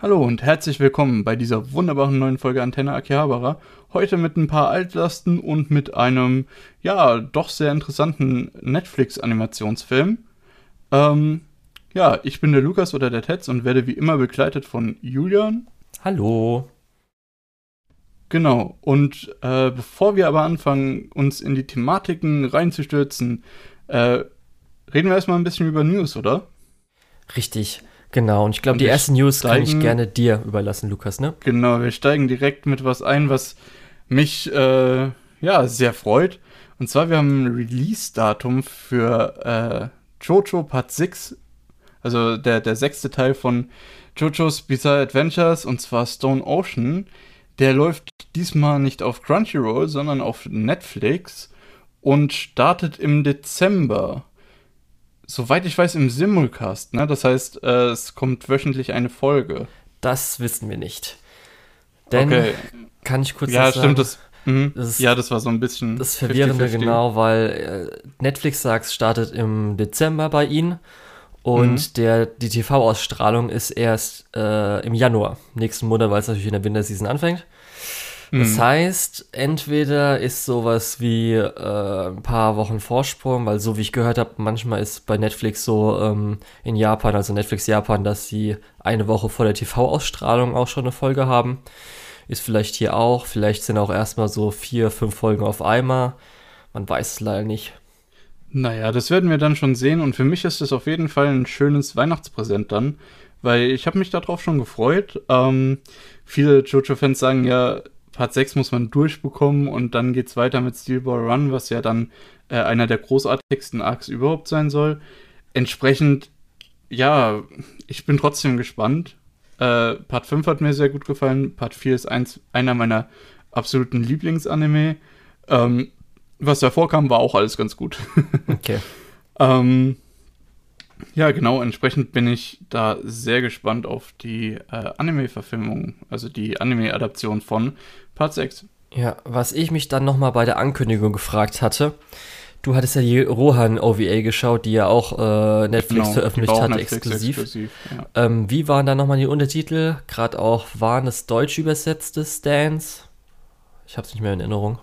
Hallo und herzlich willkommen bei dieser wunderbaren neuen Folge Antenne Akihabara. Heute mit ein paar Altlasten und mit einem, ja, doch sehr interessanten Netflix-Animationsfilm. Ähm, ja, ich bin der Lukas oder der Tetz und werde wie immer begleitet von Julian. Hallo. Genau, und äh, bevor wir aber anfangen, uns in die Thematiken reinzustürzen, äh, reden wir erstmal ein bisschen über News, oder? Richtig. Genau, und ich glaube, die ersten News steigen, kann ich gerne dir überlassen, Lukas, ne? Genau, wir steigen direkt mit was ein, was mich äh, ja sehr freut. Und zwar, wir haben ein Release-Datum für äh, Jojo Part 6, also der, der sechste Teil von Jojo's Bizarre Adventures, und zwar Stone Ocean. Der läuft diesmal nicht auf Crunchyroll, sondern auf Netflix und startet im Dezember soweit ich weiß, im Simulcast, ne? Das heißt, äh, es kommt wöchentlich eine Folge. Das wissen wir nicht. Denn, okay. kann ich kurz ja, sagen? Das, mh, das ist, ja, das war so ein bisschen. Das Verwirrende, 50 -50. genau, weil äh, Netflix sagt, es startet im Dezember bei ihnen. Und mhm. der, die TV-Ausstrahlung ist erst äh, im Januar, nächsten Monat, weil es natürlich in der Winterseason anfängt. Das mhm. heißt, entweder ist sowas wie äh, ein paar Wochen Vorsprung, weil so wie ich gehört habe, manchmal ist bei Netflix so ähm, in Japan, also Netflix Japan, dass sie eine Woche vor der TV-Ausstrahlung auch schon eine Folge haben. Ist vielleicht hier auch, vielleicht sind auch erstmal so vier, fünf Folgen auf einmal. Man weiß es leider nicht. Naja, das werden wir dann schon sehen und für mich ist es auf jeden Fall ein schönes Weihnachtspräsent dann, weil ich habe mich darauf schon gefreut. Ähm, viele Jojo-Fans sagen ja, Part 6 muss man durchbekommen und dann geht es weiter mit Steel Ball Run, was ja dann äh, einer der großartigsten Arcs überhaupt sein soll. Entsprechend, ja, ich bin trotzdem gespannt. Äh, Part 5 hat mir sehr gut gefallen. Part 4 ist eins, einer meiner absoluten Lieblingsanime. Ähm, was davor kam, war auch alles ganz gut. okay. ähm, ja, genau, entsprechend bin ich da sehr gespannt auf die äh, Anime-Verfilmung, also die Anime-Adaption von Part 6. Ja, was ich mich dann nochmal bei der Ankündigung gefragt hatte, du hattest ja die Rohan-OVA geschaut, die ja auch äh, Netflix genau, veröffentlicht hat, exklusiv. exklusiv ja. ähm, wie waren da nochmal die Untertitel? Gerade auch, waren es deutsch übersetzte Stands? Ich hab's nicht mehr in Erinnerung.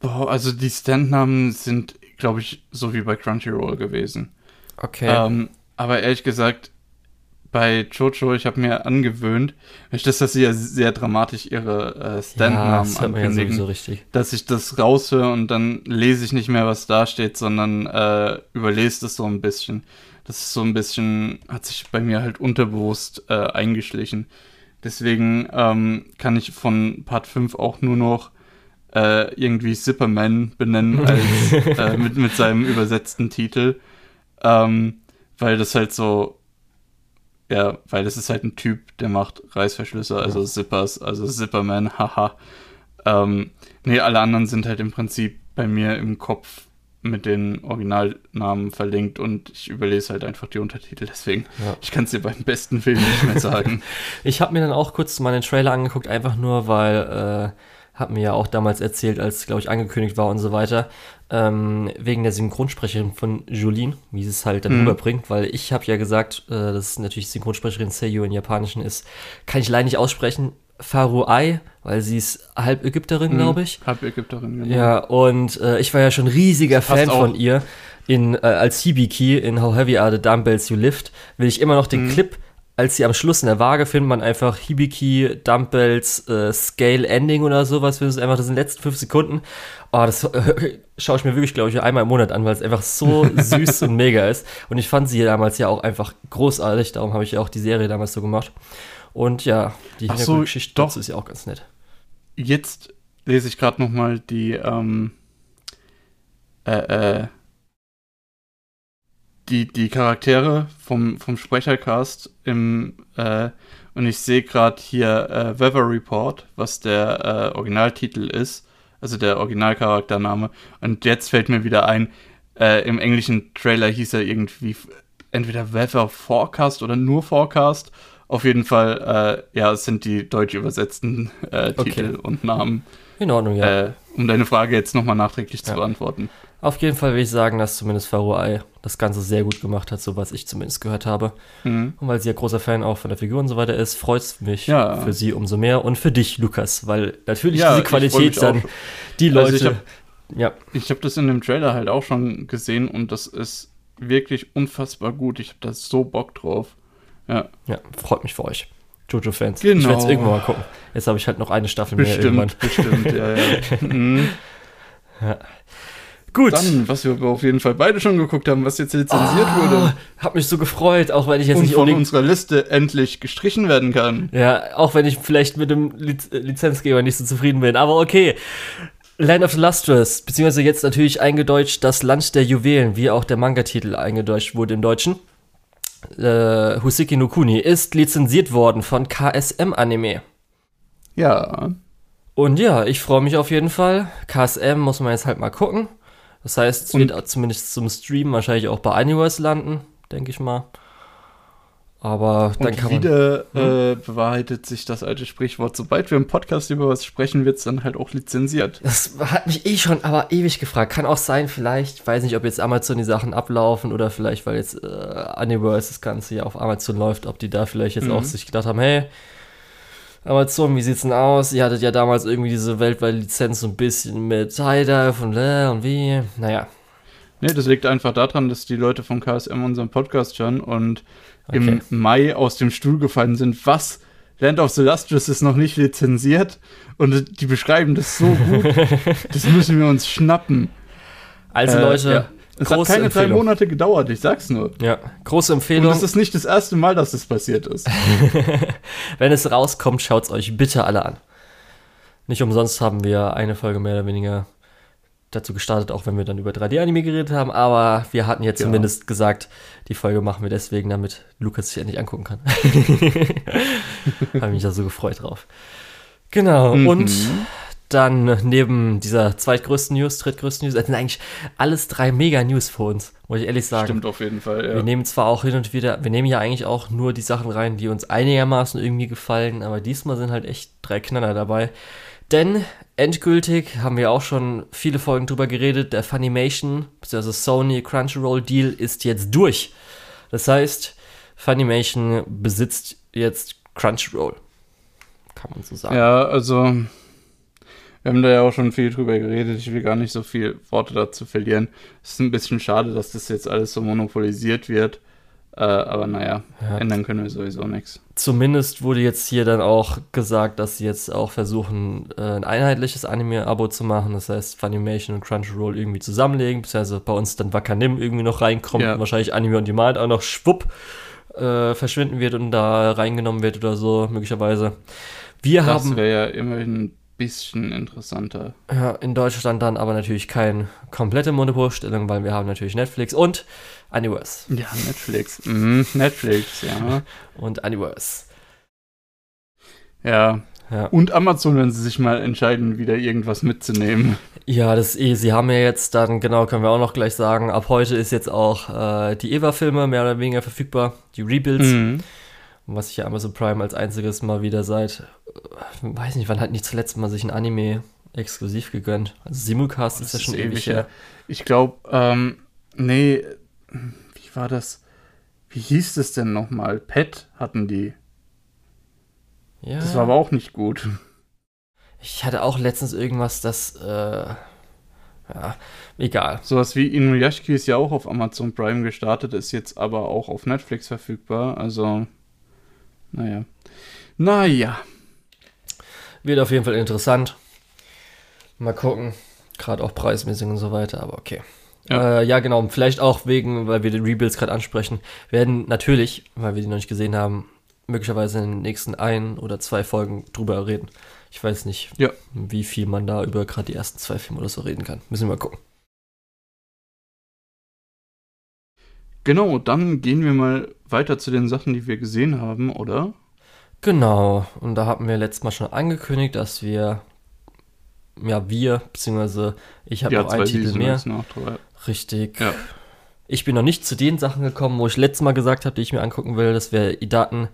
Boah, also die Stand-Namen sind, glaube ich, so wie bei Crunchyroll gewesen. Okay. Ähm, aber ehrlich gesagt, bei Jojo, ich habe mir angewöhnt, ich das, dass sie ja sehr dramatisch ihre äh, Stand-Namen ja, ankündigen, ja richtig. dass ich das raushöre und dann lese ich nicht mehr, was da steht, sondern äh, überlese das so ein bisschen. Das ist so ein bisschen, hat sich bei mir halt unterbewusst äh, eingeschlichen. Deswegen ähm, kann ich von Part 5 auch nur noch äh, irgendwie Zipperman benennen als äh, mit, mit seinem übersetzten Titel. Ähm, weil das halt so, ja, weil das ist halt ein Typ, der macht Reißverschlüsse, also ja. Zippers, also Zipperman, haha. Ähm, nee, alle anderen sind halt im Prinzip bei mir im Kopf mit den Originalnamen verlinkt und ich überlese halt einfach die Untertitel, deswegen, ja. ich kann es dir beim besten Film nicht mehr sagen. ich habe mir dann auch kurz meinen Trailer angeguckt, einfach nur, weil äh, hat mir ja auch damals erzählt, als, glaube ich, angekündigt war und so weiter, ähm, wegen der Synchronsprecherin von Jolene, wie sie es halt dann mhm. rüberbringt, weil ich habe ja gesagt, äh, dass natürlich Synchronsprecherin Seiyu in Japanischen ist, kann ich leider nicht aussprechen, Faruai, weil sie ist halb Ägypterin, mhm. glaube ich. Halb Ägypterin, genau. Ja, und äh, ich war ja schon riesiger Fan von ihr. In, äh, als Hibiki in How Heavy Are the Dumbbells You Lift will ich immer noch den mhm. Clip als sie am Schluss in der Waage findet man einfach Hibiki, Dumbbells, äh, Scale Ending oder sowas. Das ist einfach das sind letzten fünf Sekunden. Oh, das äh, schaue ich mir wirklich, glaube ich, einmal im Monat an, weil es einfach so süß und mega ist. Und ich fand sie damals ja auch einfach großartig. Darum habe ich ja auch die Serie damals so gemacht. Und ja, die Hintergrundgeschichte so, dazu ist ja auch ganz nett. Jetzt lese ich gerade noch mal die ähm, äh, äh, die, die Charaktere vom, vom Sprechercast im äh, und ich sehe gerade hier äh, Weather Report, was der äh, Originaltitel ist, also der Originalcharaktername. Und jetzt fällt mir wieder ein, äh, im englischen Trailer hieß er irgendwie entweder Weather Forecast oder nur Forecast. Auf jeden Fall, äh, ja, es sind die deutsch übersetzten äh, Titel okay. und Namen. In Ordnung, ja. Um deine Frage jetzt nochmal nachträglich ja. zu beantworten. Auf jeden Fall will ich sagen, dass zumindest Faruai das Ganze sehr gut gemacht hat, so was ich zumindest gehört habe. Mhm. Und weil sie ja großer Fan auch von der Figur und so weiter ist, freut es mich Ja. für sie umso mehr und für dich, Lukas, weil natürlich Ja, diese Qualität dann die Also Leute. ich hab- ja, Ich habe das in dem Trailer halt auch schon gesehen und das ist wirklich unfassbar gut. Ich habe da so Bock drauf. Ja, ja, freut mich für euch. Jojo-Fans. Ich Genau. werde es irgendwann mal gucken. Jetzt habe ich halt noch eine Staffel mehr irgendwann. bestimmt, bestimmt, ja, ja. Mhm. Gut. Dann, was wir auf jeden Fall beide schon geguckt haben, was jetzt lizenziert Ah, wurde Hab mich so gefreut, auch wenn ich jetzt und nicht von unserer Liste endlich gestrichen werden kann. Ja, auch wenn ich vielleicht mit dem Liz äh, Lizenzgeber nicht so zufrieden bin, aber okay. Land of the Lustrous, beziehungsweise jetzt natürlich eingedeutscht das Land der Juwelen, wie auch der Manga-Titel eingedeutscht wurde im Deutschen. Äh, Husiki no Kuni ist lizenziert worden von KSM Anime. Ja, Und ja, ich freue mich auf jeden Fall. KSM muss man jetzt halt mal gucken. Das heißt, es wird zumindest zum Stream wahrscheinlich auch bei Animeverse landen, denke ich mal. Aber dann und kann man. wieder äh, bewahrheitet sich das alte Sprichwort, sobald wir im Podcast über was sprechen, wird es dann halt auch lizenziert. Das hat mich eh schon aber ewig gefragt. Kann auch sein, vielleicht, weiß nicht, ob jetzt Amazon die Sachen ablaufen oder vielleicht, weil jetzt äh, Universe das Ganze ja auf Amazon läuft, ob die da vielleicht jetzt Mhm. auch sich gedacht haben, hey, Amazon, wie sieht's denn aus? Ihr hattet ja damals irgendwie diese weltweite Lizenz so ein bisschen mit Tidal und äh, und wie. Naja, Nee, das liegt einfach daran, dass die Leute von KSM unseren Podcast hören und Okay. im Mai aus dem Stuhl gefallen sind. Was? Land of the Lustrous ist noch nicht lizenziert und die beschreiben das so gut. das müssen wir uns schnappen. also Äh, Leute, ja. Es hat keine drei. Monate gedauert, ich sag's nur. ja, große Und Empfehlung. das ist nicht das erste Mal, dass das passiert ist. Wenn es rauskommt, schaut's euch bitte alle an. Nicht umsonst haben wir eine Folge mehr oder weniger dazu gestartet, auch wenn wir dann über 3D-Anime geredet haben, aber wir hatten jetzt Ja. zumindest gesagt, die Folge machen wir deswegen, damit Lukas sich endlich angucken kann. Habe mich da so gefreut drauf. Genau, Mhm. und dann neben dieser zweitgrößten News, drittgrößten News, das sind eigentlich alles drei Mega-News für uns, muss ich ehrlich sagen. Stimmt auf jeden Fall, Wir ja. nehmen zwar auch hin und wieder, wir nehmen ja eigentlich auch nur die Sachen rein, die uns einigermaßen irgendwie gefallen, aber diesmal sind halt echt drei Knaller dabei. Denn endgültig haben wir auch schon viele Folgen drüber geredet, der Funimation, bzw. Sony Crunchyroll Deal ist jetzt durch. Das heißt, Funimation besitzt jetzt Crunchyroll. Kann man so sagen. Ja, also wir haben da ja auch schon viel drüber geredet. Ich will gar nicht so viel Worte dazu verlieren. Es ist ein bisschen schade, dass das jetzt alles so monopolisiert wird. Äh, aber naja, Ja. ändern können wir sowieso nichts. Zumindest wurde jetzt hier dann auch gesagt, dass sie jetzt auch versuchen, äh, ein einheitliches Anime-Abo zu machen. Das heißt, Funimation und Crunchyroll irgendwie zusammenlegen, beziehungsweise bei uns dann Wakanim irgendwie noch reinkommt Ja. und wahrscheinlich Anime on Demand auch noch schwupp äh, verschwinden wird und da reingenommen wird oder so, möglicherweise. Wir Das haben wäre ja immerhin ein bisschen interessanter. ja, in Deutschland dann aber natürlich keine komplette Monopolstellung, weil wir haben natürlich Netflix und Universe. Ja, Netflix. Mhm, Netflix, ja. Und Universe. Ja. Ja. Und Amazon, wenn sie sich mal entscheiden, wieder irgendwas mitzunehmen. Ja, das ist eh, sie haben ja jetzt dann, genau, können wir auch noch gleich sagen, ab heute ist jetzt auch äh, die Eva-Filme mehr oder weniger verfügbar, die Rebuilds, Mhm. was ich ja Amazon Prime als einziges mal wieder seit, äh, weiß nicht, wann hat nicht zuletzt mal sich ein Anime exklusiv gegönnt. Also Simulcast ist ja schon ewig her. Ich glaube, ähm, nee, wie war das? Wie hieß das denn nochmal? Pet hatten die. Ja, Das war aber auch nicht gut. ich hatte auch letztens irgendwas, das, äh, ja, egal. Sowas wie Inuyashiki ist ja auch auf Amazon Prime gestartet, ist jetzt aber auch auf Netflix verfügbar. Also, naja. Naja. Wird auf jeden Fall interessant. Mal gucken. Gerade auch preismäßig und so weiter, aber okay. Ja. Äh, ja genau. Vielleicht auch wegen, weil wir den Rebuilds gerade ansprechen, werden natürlich, weil wir die noch nicht gesehen haben, möglicherweise in den nächsten ein oder zwei Folgen drüber reden. Ich weiß nicht, Ja. wie viel man da über gerade die ersten zwei Filme oder so reden kann. Müssen wir mal gucken. Genau, dann gehen wir mal weiter zu den Sachen, die wir gesehen haben, oder? Genau. Und da hatten wir letztes Mal schon angekündigt, dass wir, ja, wir, beziehungsweise ich habe noch einen Titel mehr. Richtig. Ja. Ich bin noch nicht zu den Sachen gekommen, wo ich letztes Mal gesagt habe, die ich mir angucken will. Das wäre Idaten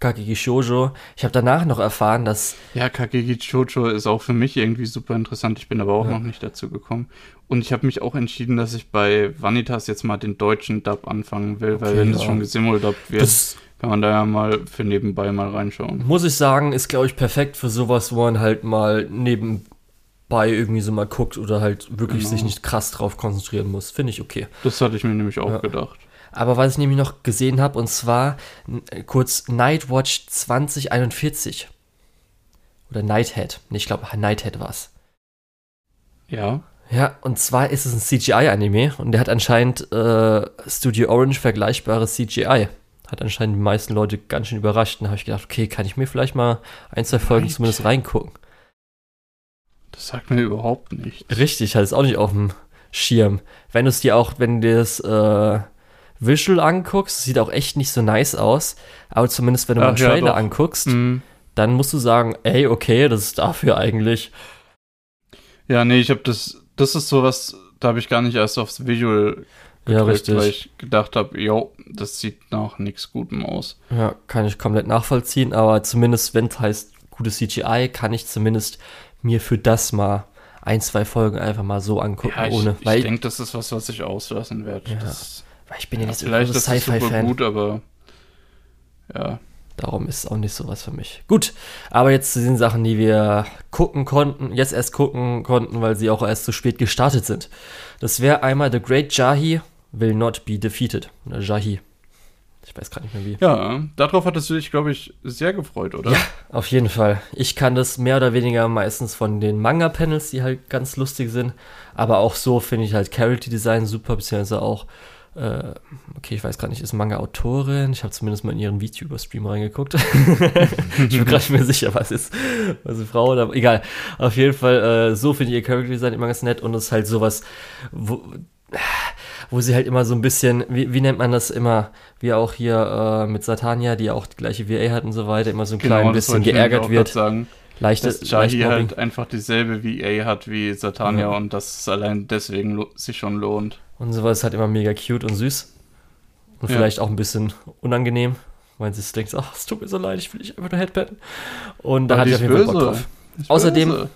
Kakegi Shoujo. Ich habe danach noch erfahren, dass. Ja, Kakegi Shoujo ist auch für mich irgendwie super interessant. Ich bin aber auch ja. noch nicht dazu gekommen. Und ich habe mich auch entschieden, dass ich bei Vanitas jetzt mal den deutschen Dub anfangen will, okay, weil wenn es schon gesimuldubt wird, das kann man da ja mal für nebenbei mal reinschauen. Muss ich sagen, ist glaube ich perfekt für sowas, wo man halt mal nebenbei irgendwie so mal guckt oder halt wirklich genau. sich nicht krass drauf konzentrieren muss. Finde ich okay. Das hatte ich mir nämlich auch ja. gedacht. Aber was ich nämlich noch gesehen habe, und zwar kurz Nightwatch 2041. Oder Nighthead. Nee, ich glaube, Nighthead war es. Ja. Ja, und zwar ist es ein CGI-Anime und der hat anscheinend äh, Studio Orange vergleichbares CGI. Hat anscheinend die meisten Leute ganz schön überrascht. Und da habe ich gedacht, okay, kann ich mir vielleicht mal ein, zwei Folgen Night. zumindest reingucken. Das sagt mir überhaupt nicht. Richtig, hat es auch nicht auf dem Schirm. Wenn du es dir auch, wenn du das äh, Visual anguckst, sieht auch echt nicht so nice aus. Aber zumindest, wenn du Ach, mal einen Trailer ja, anguckst, mhm. dann musst du sagen, ey, okay, das ist dafür eigentlich. Ja, nee, ich habe das, das ist sowas, da habe ich gar nicht erst aufs Visual ja, richtig. weil ich gedacht habe, jo, das sieht nach nichts Gutem aus. Ja, kann ich komplett nachvollziehen, aber zumindest, wenn es heißt gutes CGI, kann ich zumindest mir für das mal ein, zwei Folgen einfach mal so angucken, ja, ich, ohne. Ich denke, das ist was, was ich auslassen werde. Ja. Das weil ich bin ja, ja nicht so ein Sci-Fi-Fan. gut, aber ja. Darum ist es auch nicht so was für mich. Gut, aber jetzt zu den Sachen, die wir gucken konnten, jetzt erst gucken konnten, weil sie auch erst zu spät gestartet sind. Das wäre einmal The Great Jahi Will Not Be Defeated. Oder Jahi. Ich weiß gar nicht mehr wie. Ja, darauf hattest du dich, glaube ich, sehr gefreut, oder? Ja, auf jeden Fall. Ich kann das mehr oder weniger meistens von den Manga-Panels, die halt ganz lustig sind. Aber auch so finde ich halt Character Design super, beziehungsweise auch äh, okay, ich weiß gar nicht, ist Manga-Autorin. Ich habe zumindest mal in ihren VTuber-Stream reingeguckt. ich bin gerade nicht mehr sicher, was ist. Was ist eine Frau oder egal. Auf jeden Fall, äh, so finde ich ihr Character Design immer ganz nett und es ist halt sowas, wo, wo sie halt immer so ein bisschen, wie, wie nennt man das immer, wie auch hier äh, mit Satania, die auch die gleiche VA hat und so weiter, immer so ein genau, klein bisschen geärgert wird. Sagen leichte dass Jahi halt einfach dieselbe VA hat wie Satania ja. und dass es allein deswegen sich schon lohnt. Und sowas ist halt immer mega cute und süß. Und ja. vielleicht auch ein bisschen unangenehm, weil sie denkt, ach, es tut mir so leid, ich will dich einfach nur headpatten. Und da hatte ich auf jeden Fall Bock drauf. Außerdem,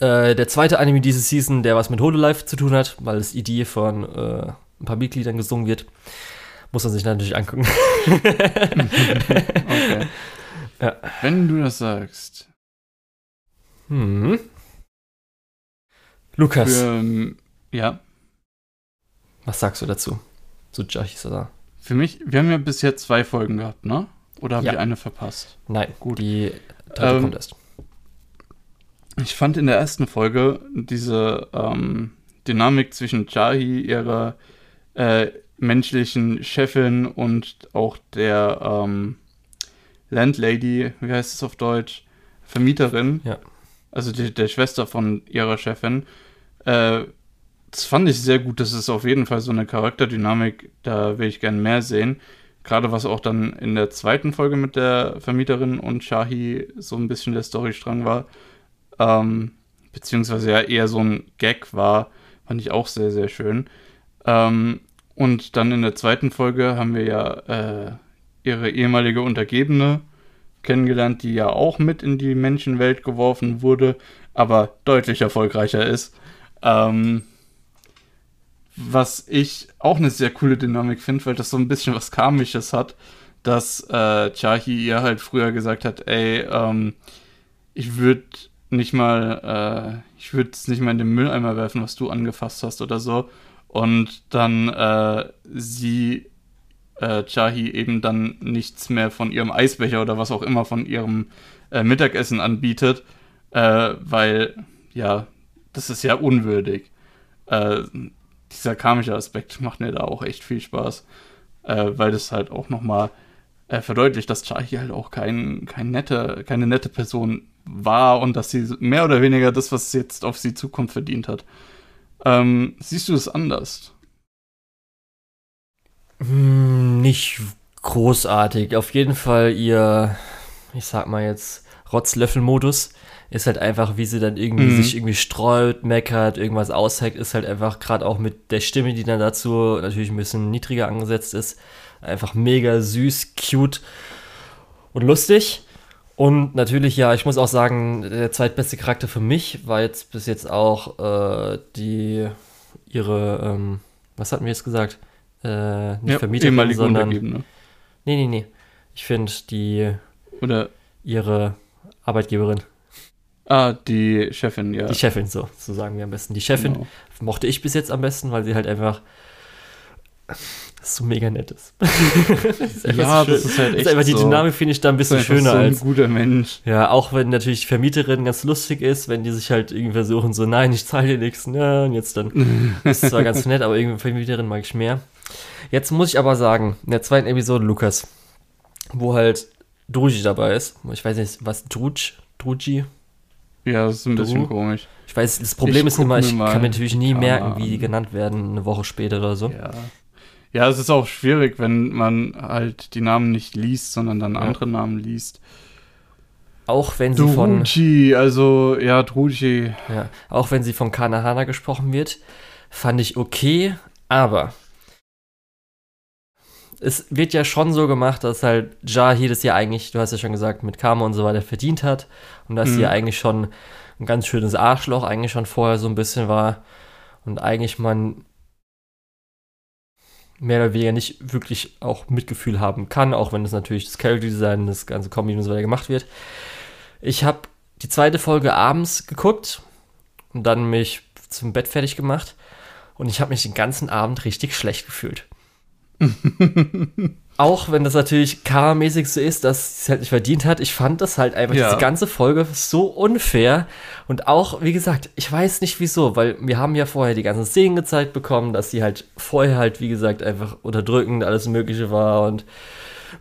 äh, der zweite Anime diese Season, der was mit Hololive zu tun hat, weil das Idee von äh, ein paar Mitgliedern gesungen wird, muss man sich natürlich angucken. okay. Ja. Wenn du das sagst. Hm. Lukas. Für, ähm, ja. Was sagst du dazu? Zu Jahisada? Für mich, wir haben ja bisher zwei Folgen gehabt, ne? Oder haben ja. wir eine verpasst? Nein, gut. Die dritte ähm, kommt erst. Ich fand in der ersten Folge diese ähm, Dynamik zwischen Jahi, ihrer äh, menschlichen Chefin und auch der ähm, Landlady, wie heißt es auf Deutsch? Vermieterin. Ja. Also die, der Schwester von ihrer Chefin. Äh, das fand ich sehr gut. Das ist auf jeden Fall so eine Charakterdynamik, da will ich gern mehr sehen. Gerade was auch dann in der zweiten Folge mit der Vermieterin und Shahi so ein bisschen der Storystrang war. Ähm, beziehungsweise ja eher so ein Gag war, fand ich auch sehr, sehr schön. Ähm, und dann in der zweiten Folge haben wir ja äh, ihre ehemalige Untergebene kennengelernt, die ja auch mit in die Menschenwelt geworfen wurde, aber deutlich erfolgreicher ist. Ähm, was ich auch eine sehr coole Dynamik finde, weil das so ein bisschen was Karmisches hat, dass äh, Chahi ihr halt früher gesagt hat, ey, ähm, ich würde nicht mal, äh, ich würde es nicht mal in den Mülleimer werfen, was du angefasst hast oder so. Und dann äh, sie äh, Chahi eben dann nichts mehr von ihrem Eisbecher oder was auch immer von ihrem äh, Mittagessen anbietet, äh, weil ja, das ist ja unwürdig. Äh, dieser karmische Aspekt macht mir da auch echt viel Spaß, äh, weil das halt auch nochmal verdeutlicht, dass Chahi halt auch kein, kein nette, keine nette Person war und dass sie mehr oder weniger das, was jetzt auf sie zukommt, verdient hat. Ähm, siehst du es anders? Hm, nicht großartig. Auf jeden Fall ihr, ich sag mal jetzt, Rotzlöffel-Modus ist halt einfach, wie sie dann irgendwie mhm. sich irgendwie streut, meckert, irgendwas aushackt, ist halt einfach gerade auch mit der Stimme, die dann dazu natürlich ein bisschen niedriger angesetzt ist, einfach mega süß, cute. und lustig. Und natürlich, ja, ich muss auch sagen, der zweitbeste Charakter für mich war jetzt bis jetzt auch äh, die, ihre, ähm, was hatten wir jetzt gesagt? Äh, nicht Ja, Vermieterin, sondern, nee, nee, nee. Ich finde die, Oder, ihre Arbeitgeberin, ah, die Chefin, ja. die Chefin, so, so sagen wir am besten. Die Chefin Genau. mochte ich bis jetzt am besten, weil sie halt einfach so mega nett ist. das ist Ja, so das ist halt Das echt ist einfach die. Dynamik finde ich da ein bisschen Ist einfach schöner so ein als guter Mensch. Ja, auch wenn natürlich die Vermieterin ganz lustig ist, wenn die sich halt irgendwie versuchen, so, nein, ich zahle dir nichts, ne, und jetzt dann. Das ist zwar ganz nett, aber irgendwie Vermieterin mag ich mehr. Jetzt muss ich aber sagen, in der zweiten Episode, Lukas, wo halt Druji dabei ist, ich weiß nicht, was, Druj, Druji? Ja, das ist ein bisschen Du? komisch. Ich weiß, das Problem Ich ist immer, ich kann mir natürlich nie merken, wie die genannt werden, eine Woche später oder so. Ja. Ja, es ist auch schwierig, wenn man halt die Namen nicht liest, sondern dann Ja. andere Namen liest. Auch wenn sie von, Druji, also, ja, Druji. ja, auch wenn sie von Kanahana gesprochen wird, fand ich okay, aber es wird ja schon so gemacht, dass halt Jahi das ja eigentlich, du hast ja schon gesagt, mit Karma und so weiter verdient hat und dass sie Mhm. ja eigentlich schon ein ganz schönes Arschloch eigentlich schon vorher so ein bisschen war und eigentlich man mehr oder weniger nicht wirklich auch Mitgefühl haben kann, auch wenn es natürlich das Character Design, das ganze Comedy und so weiter gemacht wird. Ich habe die zweite Folge abends geguckt und dann mich zum Bett fertig gemacht und ich habe mich den ganzen Abend richtig schlecht gefühlt. Auch wenn das natürlich karmäßig so ist, dass sie es halt nicht verdient hat, ich fand das halt einfach Ja. diese ganze Folge so unfair. Und auch, wie gesagt, ich weiß nicht wieso, weil wir haben ja vorher die ganzen Szenen gezeigt bekommen, dass sie halt vorher halt, wie gesagt, einfach unterdrückend alles Mögliche war und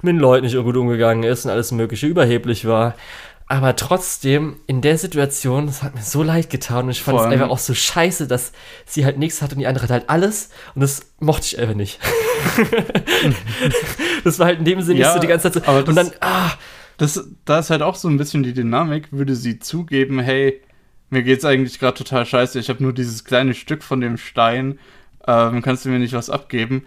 mit den Leuten nicht gut umgegangen ist und alles Mögliche überheblich war. Aber trotzdem, in der Situation, das hat mir so leid getan und ich fand es einfach auch so scheiße, dass sie halt nichts hat und die andere hat halt alles und das mochte ich einfach nicht. das war halt in dem Sinne Ja, so die ganze Zeit so. aber Und das- dann, ah, Das, da ist halt auch so ein bisschen die Dynamik, würde sie zugeben, hey, mir geht's eigentlich gerade total scheiße, ich habe nur dieses kleine Stück von dem Stein, ähm, kannst du mir nicht was abgeben?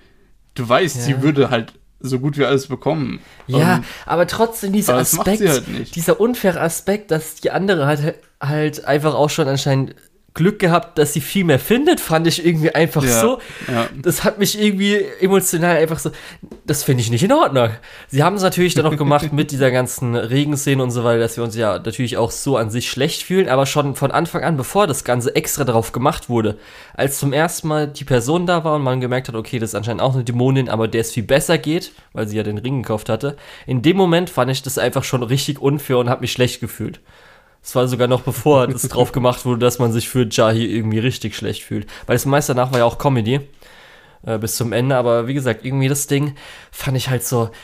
Du weißt, Ja. sie würde halt so gut wie alles bekommen. Ja, Und aber trotzdem dieser Aspekt, halt dieser unfaire Aspekt, dass die andere halt, halt einfach auch schon anscheinend Glück gehabt, dass sie viel mehr findet, fand ich irgendwie einfach ja, so. Ja. Das hat mich irgendwie emotional einfach so, das finde ich nicht in Ordnung. Sie haben es natürlich dann noch gemacht mit dieser ganzen Regenszene und so weiter, dass wir uns ja natürlich auch so an sich schlecht fühlen, aber schon von Anfang an, bevor das Ganze extra darauf gemacht wurde, als zum ersten Mal die Person da war und man gemerkt hat, okay, das ist anscheinend auch eine Dämonin, aber der es viel besser geht, weil sie ja den Ring gekauft hatte, in dem Moment fand ich das einfach schon richtig unfair und habe mich schlecht gefühlt. Es war sogar noch bevor das drauf gemacht wurde, dass man sich für Jahi irgendwie richtig schlecht fühlt. Weil das meiste danach war ja auch Comedy. Äh, bis zum Ende. Aber wie gesagt, irgendwie das Ding fand ich halt so.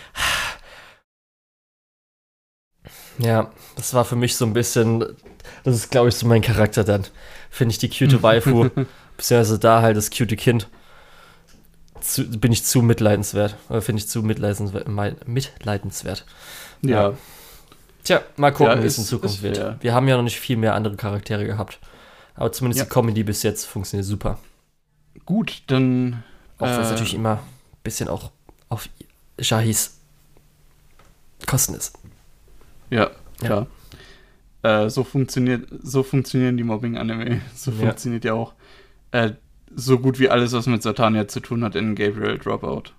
Ja, das war für mich so ein bisschen. Das ist, glaube ich, so mein Charakter dann. Finde ich die cute Waifu, beziehungsweise da halt das cute Kind. Zu, bin ich zu mitleidenswert. Oder finde ich zu mitleidenswert. mitleidenswert. ja. Tja, mal gucken, Ja, wie es in Zukunft ist wird. fair. Wir haben ja noch nicht viel mehr andere Charaktere gehabt. Aber zumindest Ja. die Comedy bis jetzt funktioniert super. Gut, dann. Auch wenn es äh, natürlich immer ein bisschen auch auf Jahis Kosten ist. Ja, klar. Äh, so, funktioniert, so funktionieren die Mobbing-Anime. So Ja. funktioniert ja auch äh, so gut wie alles, was mit Satania zu tun hat in Gabriel Dropout.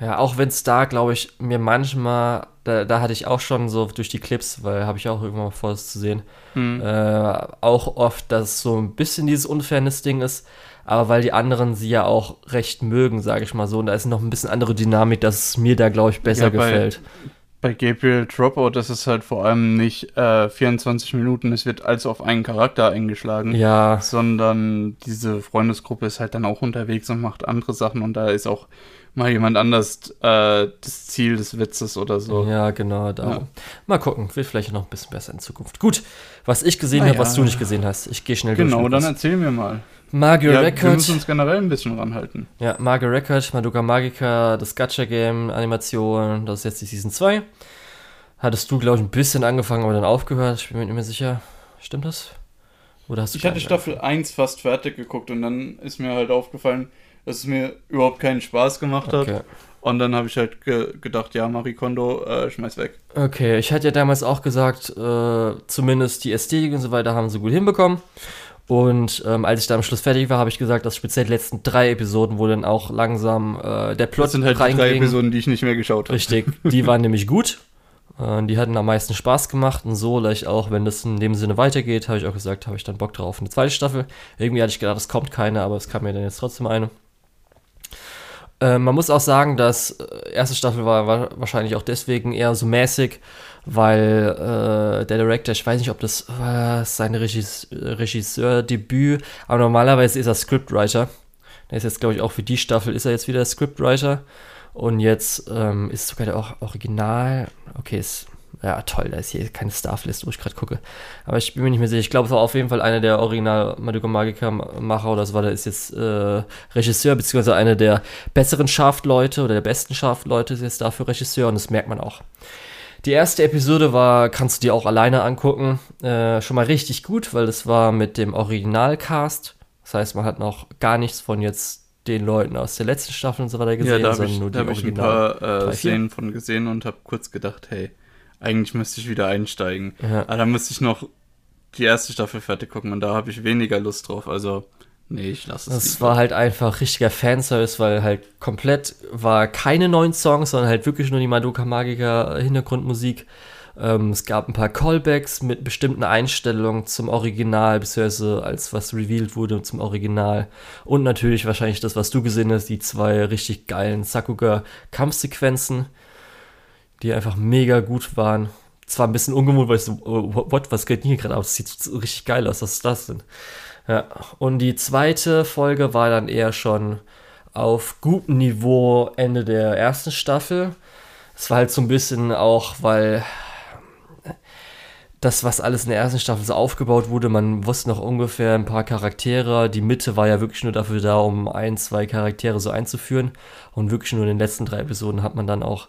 Ja, auch wenn es da, glaube ich, mir manchmal, da, da hatte ich auch schon so durch die Clips, weil habe ich auch irgendwann mal vor, das zu sehen, Hm. äh, auch oft, dass es so ein bisschen dieses Unfairness-Ding ist, aber weil die anderen sie ja auch recht mögen, sage ich mal so, und da ist noch ein bisschen andere Dynamik, dass es mir da, glaube ich, besser Ja, bei- gefällt. Bei Gabriel Dropout, das ist halt vor allem nicht äh, 24 Minuten, es wird also auf einen Charakter eingeschlagen, Ja, sondern diese Freundesgruppe ist halt dann auch unterwegs und macht andere Sachen und da ist auch mal jemand anders äh, das Ziel des Witzes oder so. Ja, genau. Da. Ja. Mal gucken, wird vielleicht noch ein bisschen besser in Zukunft. Gut, was ich gesehen Na habe, was du nicht gesehen hast. Ich gehe schnell Genau, durch. dann Lukas. erzähl mir mal. Mario Ja, wir Record. müssen uns generell ein bisschen ranhalten. Ja, Mario Record, Madoka Magica, das Gacha-Game, Animation, das ist jetzt die Season 2. Hattest du, glaube ich, ein bisschen angefangen, aber dann aufgehört. Ich bin mir nicht mehr sicher. Stimmt das? Oder hast du Ich hatte Staffel 1 fast fertig geguckt und dann ist mir halt aufgefallen, dass es mir überhaupt keinen Spaß gemacht hat. Okay. Und dann habe ich halt ge gedacht, ja, Marie Kondo, äh, schmeiß weg. Okay, ich hatte ja damals auch gesagt, äh, zumindest die Ästhetik und so weiter haben sie gut hinbekommen. Und ähm, als ich da am Schluss fertig war, habe ich gesagt, dass speziell die letzten drei Episoden, wo dann auch langsam äh, der Plot Das sind halt die drei reinging, Episoden, die ich nicht mehr geschaut habe. Richtig, die waren nämlich gut. Äh, Die hatten am meisten Spaß gemacht und so, gleich auch, wenn das in dem Sinne weitergeht, habe ich auch gesagt, habe ich dann Bock drauf. Eine zweite Staffel. Irgendwie hatte ich gedacht, es kommt keine, aber es kam mir dann jetzt trotzdem eine. Äh, man muss auch sagen, dass äh, erste Staffel war, war wahrscheinlich auch deswegen eher so mäßig, weil äh, der Director, ich weiß nicht, ob das war sein Regis Regisseurdebüt, aber normalerweise ist er Scriptwriter. Der ist jetzt, glaube ich, auch für die Staffel ist er jetzt wieder Scriptwriter. Und jetzt ähm, ist sogar der auch Original. Okay, ist. Ja, toll, da ist hier keine Stafflist, wo ich gerade gucke. Aber ich bin mir nicht mehr sicher. Ich glaube, es war auf jeden Fall einer der Original Madoka Magica-Macher oder so war. Der ist jetzt äh, Regisseur, beziehungsweise einer der besseren Shaft-Leute oder der besten Shaft-Leute ist jetzt dafür Regisseur und das merkt man auch. Die erste Episode war, kannst du dir auch alleine angucken, äh, schon mal richtig gut, weil das war mit dem Originalcast. Das heißt, man hat noch gar nichts von jetzt den Leuten aus der letzten Staffel und so weiter gesehen, Ja, da habe sondern ich, nur da die hab ich ein Original. paar äh. Szenen von gesehen und habe kurz gedacht, hey, eigentlich müsste ich wieder einsteigen. Ja. Aber da müsste ich noch die erste Staffel fertig gucken und da habe ich weniger Lust drauf. Also, nee, ich lasse es. Das lieber. war halt einfach richtiger Fanservice, weil halt komplett war keine neuen Songs, sondern halt wirklich nur die Madoka Magica Hintergrundmusik. Ähm, es gab ein paar Callbacks mit bestimmten Einstellungen zum Original, beziehungsweise als was revealed wurde zum Original. Und natürlich wahrscheinlich das, was du gesehen hast, die zwei richtig geilen Sakuga-Kampfsequenzen, die einfach mega gut waren. Zwar ein bisschen ungewohnt, weil ich so, oh, what, was geht denn hier gerade aus? Das sieht so richtig geil aus, was ist das denn? Ja, und die zweite Folge war dann eher schon auf gutem Niveau Ende der ersten Staffel. Es war halt so ein bisschen auch, weil das, was alles in der ersten Staffel so aufgebaut wurde, man wusste noch ungefähr ein paar Charaktere. Die Mitte war ja wirklich nur dafür da, um ein, zwei Charaktere so einzuführen. Und wirklich nur in den letzten drei Episoden hat man dann auch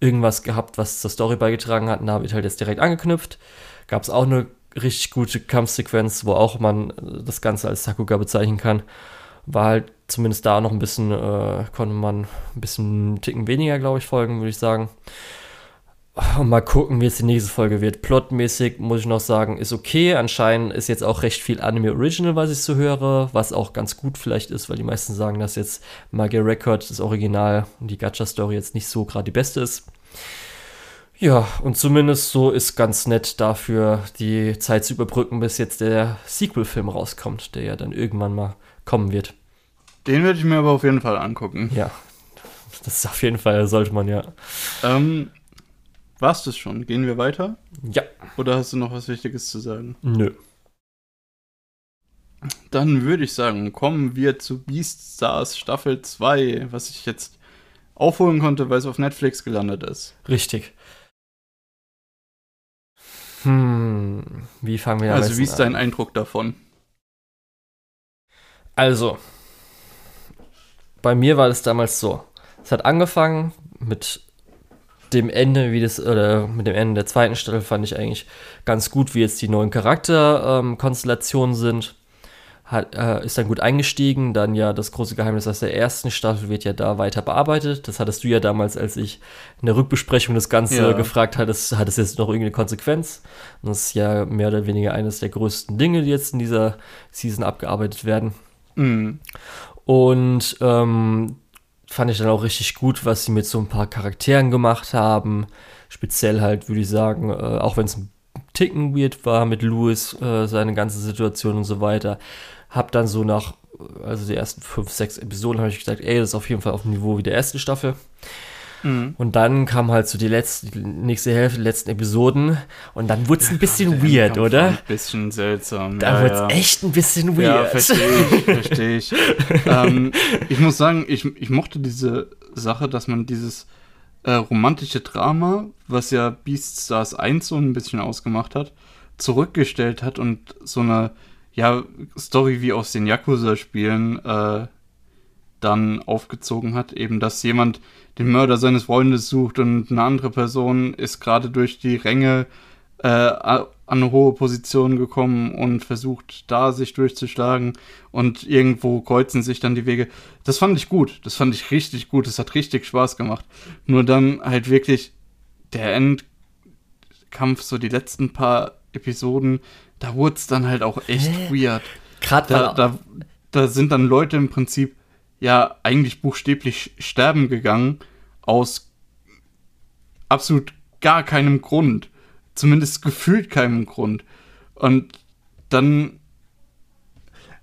irgendwas gehabt, was zur Story beigetragen hat. Und da wird halt jetzt direkt angeknüpft. Gab es auch eine richtig gute Kampfsequenz, wo auch man äh, das Ganze als Sakuga bezeichnen kann. War halt zumindest da noch ein bisschen, äh, konnte man ein bisschen einen Ticken weniger, glaube ich, folgen, würde ich sagen. Und mal gucken, wie es die nächste Folge wird. Plotmäßig muss ich noch sagen, ist okay. Anscheinend ist jetzt auch recht viel Anime Original, was ich so höre, was auch ganz gut vielleicht ist, weil die meisten sagen, dass jetzt Magia Record, das Original und die Gacha-Story jetzt nicht so gerade die beste ist. Ja, und zumindest so ist ganz nett dafür, die Zeit zu überbrücken, bis jetzt der Sequel-Film rauskommt, der ja dann irgendwann mal kommen wird. Den werde ich mir aber auf jeden Fall angucken. Ja, das ist auf jeden Fall, sollte man ja. Ähm, war's das schon? Gehen wir weiter? Ja, Oder hast du noch was Wichtiges zu sagen? nö. Dann würde ich sagen, kommen wir zu Beaststars Staffel 2, was ich jetzt aufholen konnte, weil es auf Netflix gelandet ist. Richtig. Hm, wie fangen wir am also, wie ist dein an? Eindruck davon? Also, bei mir war das damals so. Es hat angefangen mit dem Ende, wie das, oder mit dem Ende der zweiten Staffel fand ich eigentlich ganz gut, wie jetzt die neuen Charakterkonstellationen sind. Hat, äh, ist dann gut eingestiegen. Dann ja das große Geheimnis aus der ersten Staffel wird ja da weiter bearbeitet. Das hattest du ja damals, als ich in der Rückbesprechung das Ganze Ja. gefragt hattest, hat es jetzt noch irgendeine Konsequenz? Und das ist ja mehr oder weniger eines der größten Dinge, die jetzt in dieser Season abgearbeitet werden. Mhm. Und ähm, fand ich dann auch richtig gut, was sie mit so ein paar Charakteren gemacht haben. Speziell halt, würde ich sagen, äh, auch wenn es ein Ticken weird war mit Louis, äh, seine ganze Situation und so weiter. Hab dann so nach, also die ersten fünf, sechs Episoden, habe ich gesagt, ey, das ist auf jeden Fall auf dem Niveau wie der ersten Staffel. Mhm. Und dann kam halt so die letzte, die nächste Hälfte, die letzten Episoden. Und dann wurde es ein bisschen weird, oder? Ein bisschen seltsam. Da ja, wurde es ja. echt ein bisschen Ja, weird. verstehe ich, verstehe ich. ähm, ich muss sagen, ich, ich mochte diese Sache, dass man dieses äh, romantische Drama, was ja Beaststars 1 so ein bisschen ausgemacht hat, zurückgestellt hat und so eine ja, Story wie aus den Yakuza-Spielen äh, dann aufgezogen hat. Eben, dass jemand den Mörder seines Freundes sucht und eine andere Person ist gerade durch die Ränge äh, an eine hohe Position gekommen und versucht, da sich durchzuschlagen und irgendwo kreuzen sich dann die Wege. Das fand ich gut. Das fand ich richtig gut. Das hat richtig Spaß gemacht. Nur dann halt wirklich der Endkampf, so die letzten paar Episoden, da wurde es dann halt auch echt Hä? weird. Gerade Da, da, da sind dann Leute im Prinzip ja eigentlich buchstäblich sterben gegangen aus absolut gar keinem Grund. Zumindest gefühlt keinem Grund. Und dann,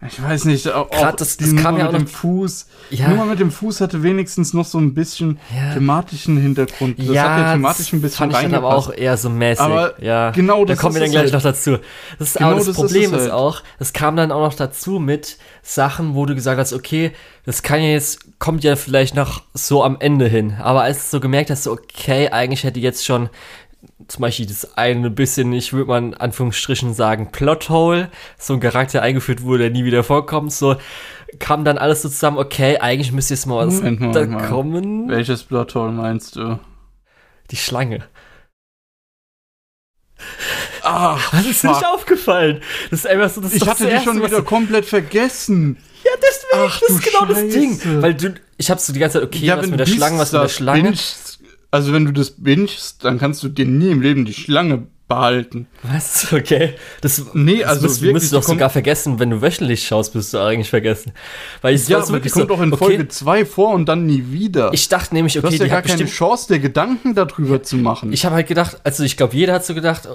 ich weiß nicht, auch, Grad das- das kam ja mit auch dem Fuß. Ja. Die Nummer mit dem Fuß hatte wenigstens noch so ein bisschen Ja. thematischen Hintergrund. Das ja, hat ja thematisch ein bisschen fand ich dann aber auch eher so mäßig. Aber ja, genau da das kommen wir ist dann gleich halt. noch dazu. Das ist Genau aber das, das ist Problem ist halt. auch, es kam dann auch noch dazu mit Sachen, wo du gesagt hast, okay, das kann ja jetzt, kommt ja vielleicht noch so am Ende hin. Aber als du so gemerkt hast, okay, eigentlich hätte jetzt schon zum Beispiel das eine bisschen, ich würde mal in Anführungsstrichen sagen, Plothole, so ein Charakter eingeführt wurde, der nie wieder vorkommt, so kam dann alles so zusammen, okay, eigentlich müsste jetzt mal was Moment, da Moment. kommen. Welches Plothole meinst du? Die Schlange. Ach, Das ist dir nicht aufgefallen. Das ist einfach so, das ich hatte das die Erste, schon wieder komplett vergessen. Ja, deswegen, Ach, das ist genau das Scheiße. Ding. Weil du, ich hab so die ganze Zeit, okay, was mit der Schlange, was mit der das Schlange. Also wenn du das bingst, dann kannst du dir nie im Leben die Schlange behalten. Was? Okay. Das, Nee, das also müsst, wirklich, müsst du doch sogar vergessen, wenn du wöchentlich schaust, bist du eigentlich vergessen. Weil ich Ja, aber die kommt so, doch in okay, Folge 2 vor und dann nie wieder. Ich dachte nämlich, du okay, hast ja die gar keine. Chance, dir Gedanken darüber zu machen. Ich habe halt gedacht, also ich glaube, jeder hat so gedacht,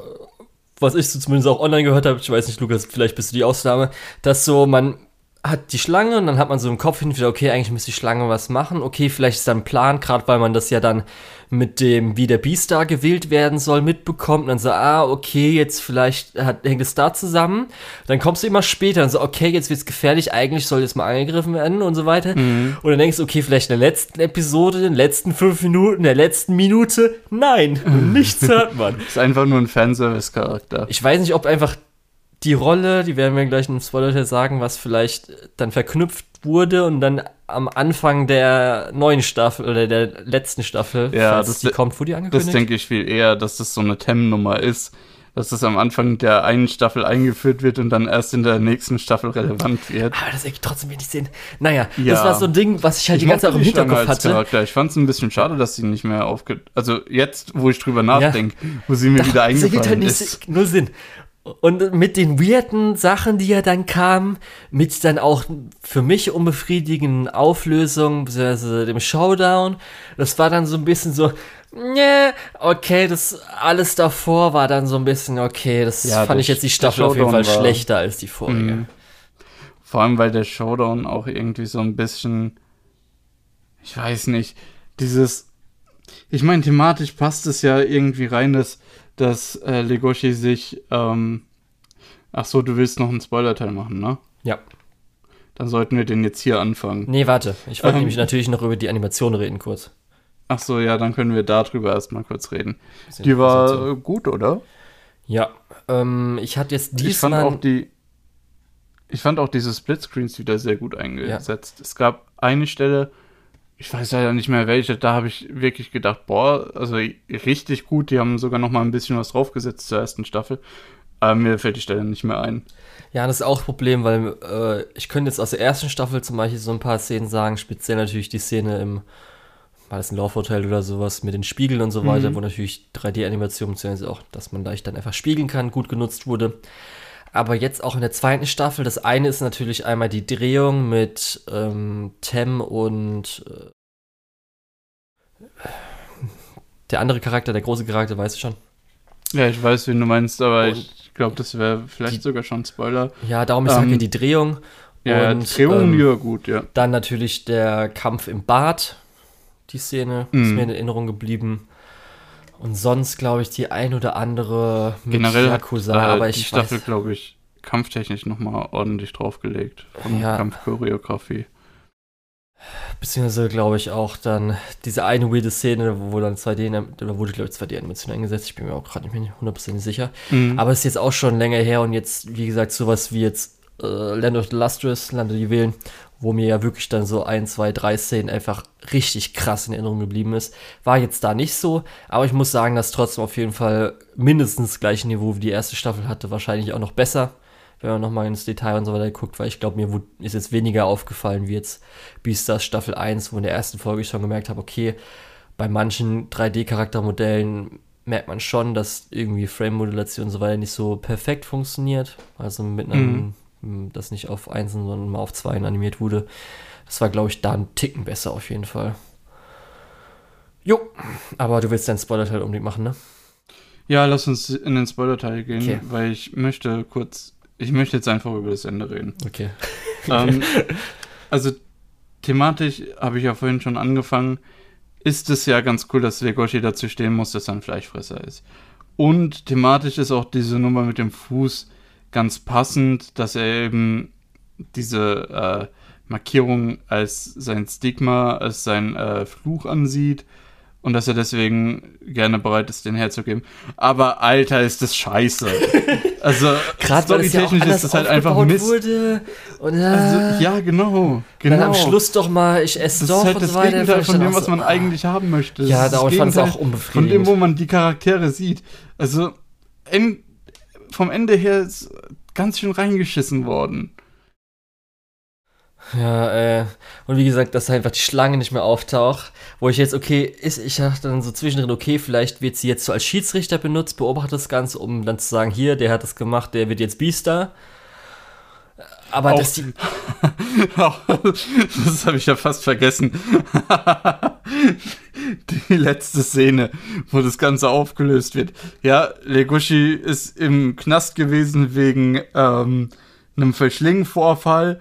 was ich so zumindest auch online gehört habe, ich weiß nicht, Lukas, vielleicht bist du die Ausnahme, dass so man hat die Schlange und dann hat man so im Kopf hin wieder, okay, eigentlich müsste die Schlange was machen. Okay, vielleicht ist da ein Plan, gerade weil man das ja dann mit dem, wie der Beastar gewählt werden soll, mitbekommt. Und dann so, ah, okay, jetzt vielleicht hat, hängt es da zusammen. Dann kommst du immer später und so, okay, jetzt wird's gefährlich, eigentlich soll jetzt mal angegriffen werden und so weiter. Und dann denkst du, okay, vielleicht in der letzten Episode, in den letzten fünf Minuten, in der letzten Minute. Nein, nichts hört man. ist einfach nur ein Fanservice-Charakter. Ich weiß nicht, ob einfach die Rolle, die werden wir gleich im Spoiler sagen, was vielleicht dann verknüpft wurde und dann am Anfang der neuen Staffel oder der letzten Staffel, Ja, falls das die kommt, wurde die Das angekündigt? denke ich viel eher, dass das so eine Tem-Nummer ist. Dass das am Anfang der einen Staffel eingeführt wird und dann erst in der nächsten Staffel relevant wird. Aber das ergibt trotzdem wenig Sinn. Naja, Ja. das war so ein Ding, was ich halt die Ich ganze Zeit im die Hinterkopf hatte. Charakter. Ich fand es ein bisschen schade, dass sie nicht mehr aufge... Also jetzt, wo ich drüber nachdenke, wo sie mir Da- wieder das ergibt eingefallen halt ist. null Sinn. Und mit den weirden Sachen, die ja dann kamen, mit dann auch für mich unbefriedigenden Auflösungen, beziehungsweise dem Showdown, das war dann so ein bisschen so, ne, okay, das alles davor war dann so ein bisschen, okay, das Ja, fand ich jetzt die Staffel auf jeden Fall schlechter als die vorige. Mhm. Vor allem, weil der Showdown auch irgendwie so ein bisschen... Ich weiß nicht. Dieses... Ich meine, thematisch passt es ja irgendwie rein, dass, dass äh, Legoshi sich... Ähm, ach so, du willst noch einen Spoiler-Teil machen, ne? Ja. Dann sollten wir den jetzt hier anfangen. Nee, warte, ich wollte Ähm. nämlich natürlich noch über die Animation reden kurz. Ach so, ja, dann können wir darüber erstmal kurz reden. Die war gut, oder? Ja, ähm, ich hatte jetzt Ich fand diesmal... auch die. Ich fand auch diese Splitscreens wieder sehr gut eingesetzt. Es gab eine Stelle, ich weiß leider nicht mehr welche, da habe ich wirklich gedacht, boah, also richtig gut. Die haben sogar noch mal ein bisschen was draufgesetzt zur ersten Staffel. Aber mir fällt die Stelle nicht mehr ein. Ja, das ist auch ein Problem, weil äh, ich könnte jetzt aus der ersten Staffel zum Beispiel so ein paar Szenen sagen, speziell natürlich die Szene im, war das ein Laufhotel oder sowas, mit den Spiegeln und so weiter, Mhm. wo natürlich 3D-Animation, beziehungsweise auch, dass man leicht dann einfach spiegeln kann, gut genutzt wurde. Aber jetzt auch in der zweiten Staffel, das eine ist natürlich einmal die Drehung mit ähm, Tem und äh, der andere Charakter, der große Charakter, weißt du schon? Ja, ich weiß, wen du meinst, aber Und ich glaube, das wäre vielleicht die- sogar schon ein Spoiler. Ja, darum ich sage Ähm, die Drehung. Ja, und, die Drehung, ähm, war gut, ja. Dann natürlich der Kampf im Bad. Die Szene ist Mhm. mir in Erinnerung geblieben. Und sonst glaube ich die ein oder andere mit Generell hat Yakuza, äh, aber die ich Staffel, weiß, glaube ich, kampftechnisch noch mal ordentlich draufgelegt. Von Ja. Kampfchoreografie. beziehungsweise glaube ich auch dann diese eine weirde Szene, wo dann 2D, da wurde glaube ich 2D-Animation eingesetzt, ich bin mir auch gerade nicht mehr hundertprozentig sicher. Mhm. Aber es ist jetzt auch schon länger her und jetzt, wie gesagt, sowas wie jetzt äh, Land of the Lustrous, Land der Juwelen, wo mir ja wirklich dann so ein, zwei, drei Szenen einfach richtig krass in Erinnerung geblieben ist. War jetzt da nicht so, aber ich muss sagen, dass trotzdem auf jeden Fall mindestens das gleiche Niveau wie die erste Staffel hatte, wahrscheinlich auch noch besser, wenn man nochmal ins Detail und so weiter guckt, weil ich glaube, mir ist jetzt weniger aufgefallen wie jetzt Beastars Staffel 1, wo in der ersten Folge ich schon gemerkt habe, okay, bei manchen 3D-Charaktermodellen merkt man schon, dass irgendwie Frame-Modulation und so weiter nicht so perfekt funktioniert. Also mit einem, mhm. Das nicht auf Einsen, sondern mal auf Zweien animiert wurde. Das war, glaube ich, da ein Ticken besser auf jeden Fall. Jo, aber du willst deinen Spoiler-Teil unbedingt machen, ne? Ja, lass uns in den Spoiler-Teil gehen, okay. weil ich möchte kurz, ich möchte jetzt einfach über das Ende reden. Okay. ähm, also thematisch habe ich ja vorhin schon angefangen ist es ja ganz cool, dass Legoshi dazu stehen muss, dass er ein Fleischfresser ist. Und thematisch ist auch diese Nummer mit dem Fuß ganz passend, dass er eben diese äh, Markierung als sein Stigma, als sein äh, Fluch ansieht und dass er deswegen gerne bereit ist, den herzugeben. Aber Alter, ist das scheiße. Also, storytechnisch ja ist das halt einfach Mist. Wurde und, äh, also, ja, genau. genau. Dann am Schluss doch mal, ich esse doch ist halt und das so weiter. Gegenteil von dem, was man so, eigentlich haben möchte. Ja, da fand es auch unbefriedigend. Von dem, wo man die Charaktere sieht. Also, in, vom Ende her ist ganz schön reingeschissen worden. Ja, äh, und wie gesagt, dass einfach die Schlange nicht mehr auftaucht, wo ich jetzt, okay, ist, ich dachte dann so zwischendrin, okay, vielleicht wird sie jetzt so als Schiedsrichter benutzt, beobachtet das Ganze, um dann zu sagen, hier, der hat das gemacht, der wird jetzt Biester. Aber Auch, dass die. das habe ich ja fast vergessen. die letzte Szene, wo das Ganze aufgelöst wird. Ja, Legoshi ist im Knast gewesen wegen ähm, einem Verschlingenvorfall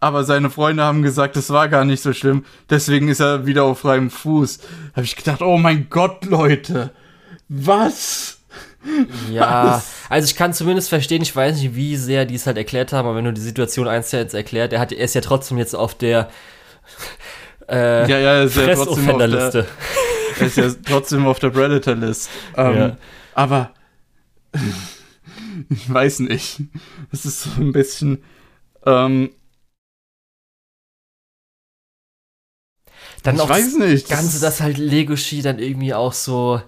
aber seine Freunde haben gesagt, es war gar nicht so schlimm, deswegen ist er wieder auf freiem Fuß. Habe ich gedacht, oh mein Gott, Leute, was? Ja, also ich kann zumindest verstehen, ich weiß nicht, wie sehr die es halt erklärt haben, aber wenn du die Situation eins jetzt erklärt, er, hat, er ist ja trotzdem jetzt auf der äh, ja, ja, er ist ja trotzdem auf der, er ist ja trotzdem auf der Predator-List. Ähm, ja. Aber ich weiß nicht. Es ist so ein bisschen ähm, Dann ich auch weiß nicht. Das Ganze, dass halt Legoshi dann irgendwie auch so.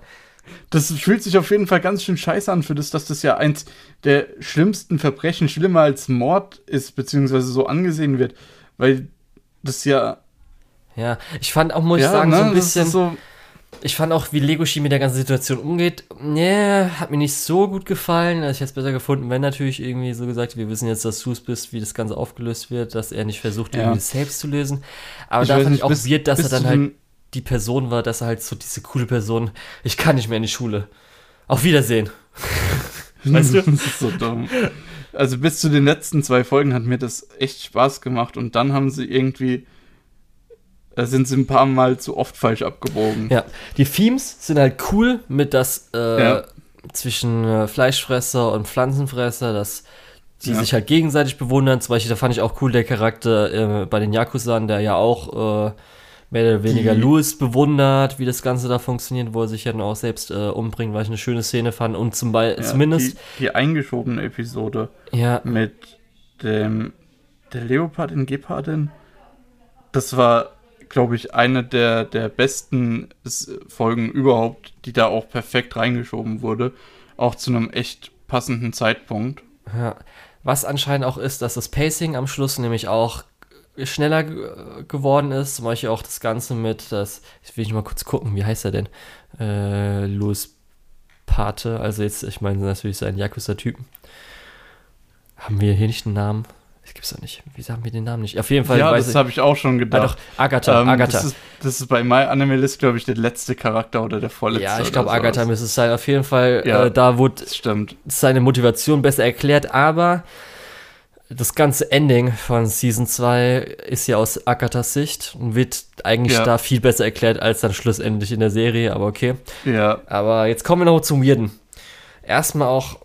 Das fühlt sich auf jeden Fall ganz schön scheiße an für das, dass das ja eins der schlimmsten Verbrechen, schlimmer als Mord ist, beziehungsweise so angesehen wird. Weil das ja. Ja, ich fand auch, muss ja, ich sagen, ne, so ein bisschen. So ich fand auch, wie Legoshi mit der ganzen Situation umgeht, nee, hat mir nicht so gut gefallen. Also ich hätte es besser gefunden, wenn natürlich irgendwie so gesagt, wir wissen jetzt, dass du es bist, wie das Ganze aufgelöst wird, dass er nicht versucht, ja. irgendwie das selbst zu lösen. Aber ich da fand nicht, ich auch bis, weird, dass er dann halt die Person war, dass er halt so diese coole Person, ich kann nicht mehr in die Schule. Auf Wiedersehen. weißt du? das ist so dumm. Also bis zu den letzten zwei Folgen hat mir das echt Spaß gemacht und dann haben sie irgendwie da sind sie ein paar Mal zu oft falsch abgebogen. Ja, die Themes sind halt cool mit das äh, ja. zwischen äh, Fleischfresser und Pflanzenfresser, dass die ja. sich halt gegenseitig bewundern. Zum Beispiel, da fand ich auch cool der Charakter äh, bei den Yakuza, der ja auch äh, mehr oder weniger die. Louis bewundert, wie das Ganze da funktioniert, wo er sich ja dann auch selbst äh, umbringt, weil ich eine schöne Szene fand. Und zum Beispiel, ja, zumindest. Die, die eingeschobene Episode ja. mit dem der Leopard in Gepardin, das war glaube ich, eine der, der besten Folgen überhaupt, die da auch perfekt reingeschoben wurde. Auch zu einem echt passenden Zeitpunkt. Ja, was anscheinend auch ist, dass das Pacing am Schluss nämlich auch schneller geworden ist. Zum Beispiel auch das Ganze mit, das, ich will ich mal kurz gucken, wie heißt er denn? Äh, Louis Pate, also jetzt, ich meine natürlich seinen Yakuza-Typen. Haben wir hier nicht einen Namen? Das gibt's doch nicht. Wie sagen wir den Namen nicht? Auf jeden Fall. Ja, das habe ich auch schon gedacht. Ah, doch, Agatha. Ähm, Agatha. Das ist, das ist bei My Anime List, glaube ich, der letzte Charakter oder der vorletzte. Ja, ich glaube, Agatha müsste es sein. Auf jeden Fall, ja, äh, da wurde seine Motivation besser erklärt, aber das ganze Ending von Season 2 ist ja aus Agathas Sicht und wird eigentlich ja. da viel besser erklärt als dann schlussendlich in der Serie, aber okay. Ja. Aber jetzt kommen wir noch zum Weirden. Erstmal auch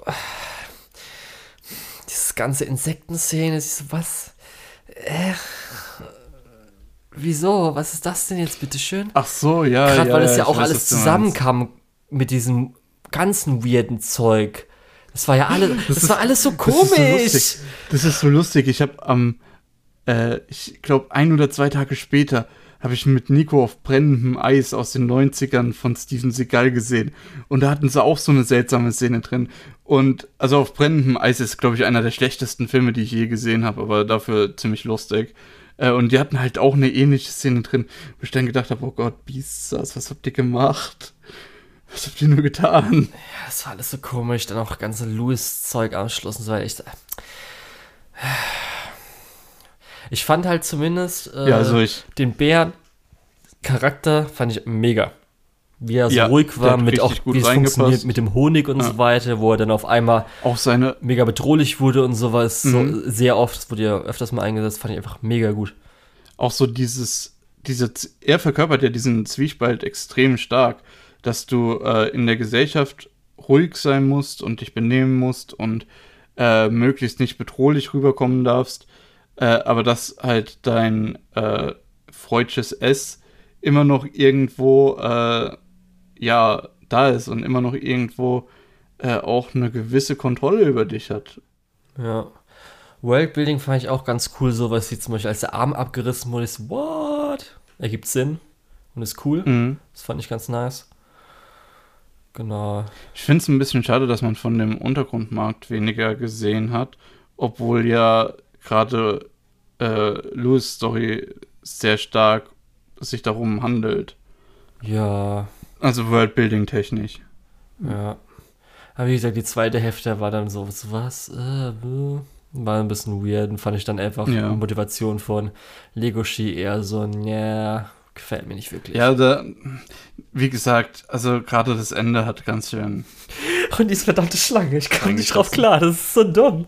ganze Insektenszene, ist so, was? Äh, wieso? Was ist das denn jetzt, bitteschön? Ach so, ja. Gerade ja, weil es ja, auch weiß, alles zusammenkam mit diesem ganzen weirden Zeug. Das war ja alles, das, das ist, war alles so komisch. Das ist so lustig. Das ist so lustig. Ich habe am äh, ich glaube, ein oder zwei Tage später habe ich mit Nico auf brennendem Eis aus den 90ern von Steven Seagal gesehen. Und da hatten sie auch so eine seltsame Szene drin. Und also auf brennendem Eis ist, glaube ich, einer der schlechtesten Filme, die ich je gesehen habe, aber dafür ziemlich lustig. Äh, und die hatten halt auch eine ähnliche Szene drin, wo ich dann gedacht habe, oh Gott, Beastars, was habt ihr gemacht? Was habt ihr nur getan? Ja, es war alles so komisch. Dann auch ganze Louis-Zeug am Schluss und so weiter. Ich, ich fand halt zumindest äh, ja, also den Bären-Charakter fand ich mega. Wie er so ja, ruhig war, mit auch wie es funktioniert mit dem Honig und ja. so weiter, wo er dann auf einmal auch seine mega bedrohlich wurde und sowas. Mhm. So sehr oft, das wurde ja öfters mal eingesetzt, fand ich einfach mega gut. Auch so dieses, diese, er verkörpert ja diesen Zwiespalt extrem stark, dass du äh, in der Gesellschaft ruhig sein musst und dich benehmen musst und äh, möglichst nicht bedrohlich rüberkommen darfst äh, aber dass halt dein äh, freudsches S immer noch irgendwo äh, ja da ist und immer noch irgendwo äh, auch eine gewisse Kontrolle über dich hat. Ja. Worldbuilding fand ich auch ganz cool, sowas wie zum Beispiel, als der Arm abgerissen wurde, ist, what? Ergibt Sinn und ist cool. Mhm. Das fand ich ganz nice. Genau. Ich finde es ein bisschen schade, dass man von dem Untergrundmarkt weniger gesehen hat, obwohl ja gerade äh, Louis Story sehr stark sich darum handelt. Ja. Also Worldbuilding technisch. Ja. Aber wie gesagt, die zweite Hälfte war dann so, was? Äh, war ein bisschen weird und fand ich dann einfach ja. Motivation von Legoshi eher so, ja, gefällt mir nicht wirklich. Ja, da, wie gesagt, also gerade das Ende hat ganz schön. Und diese verdammte Schlange, ich komme nicht drauf klar, das ist so dumm.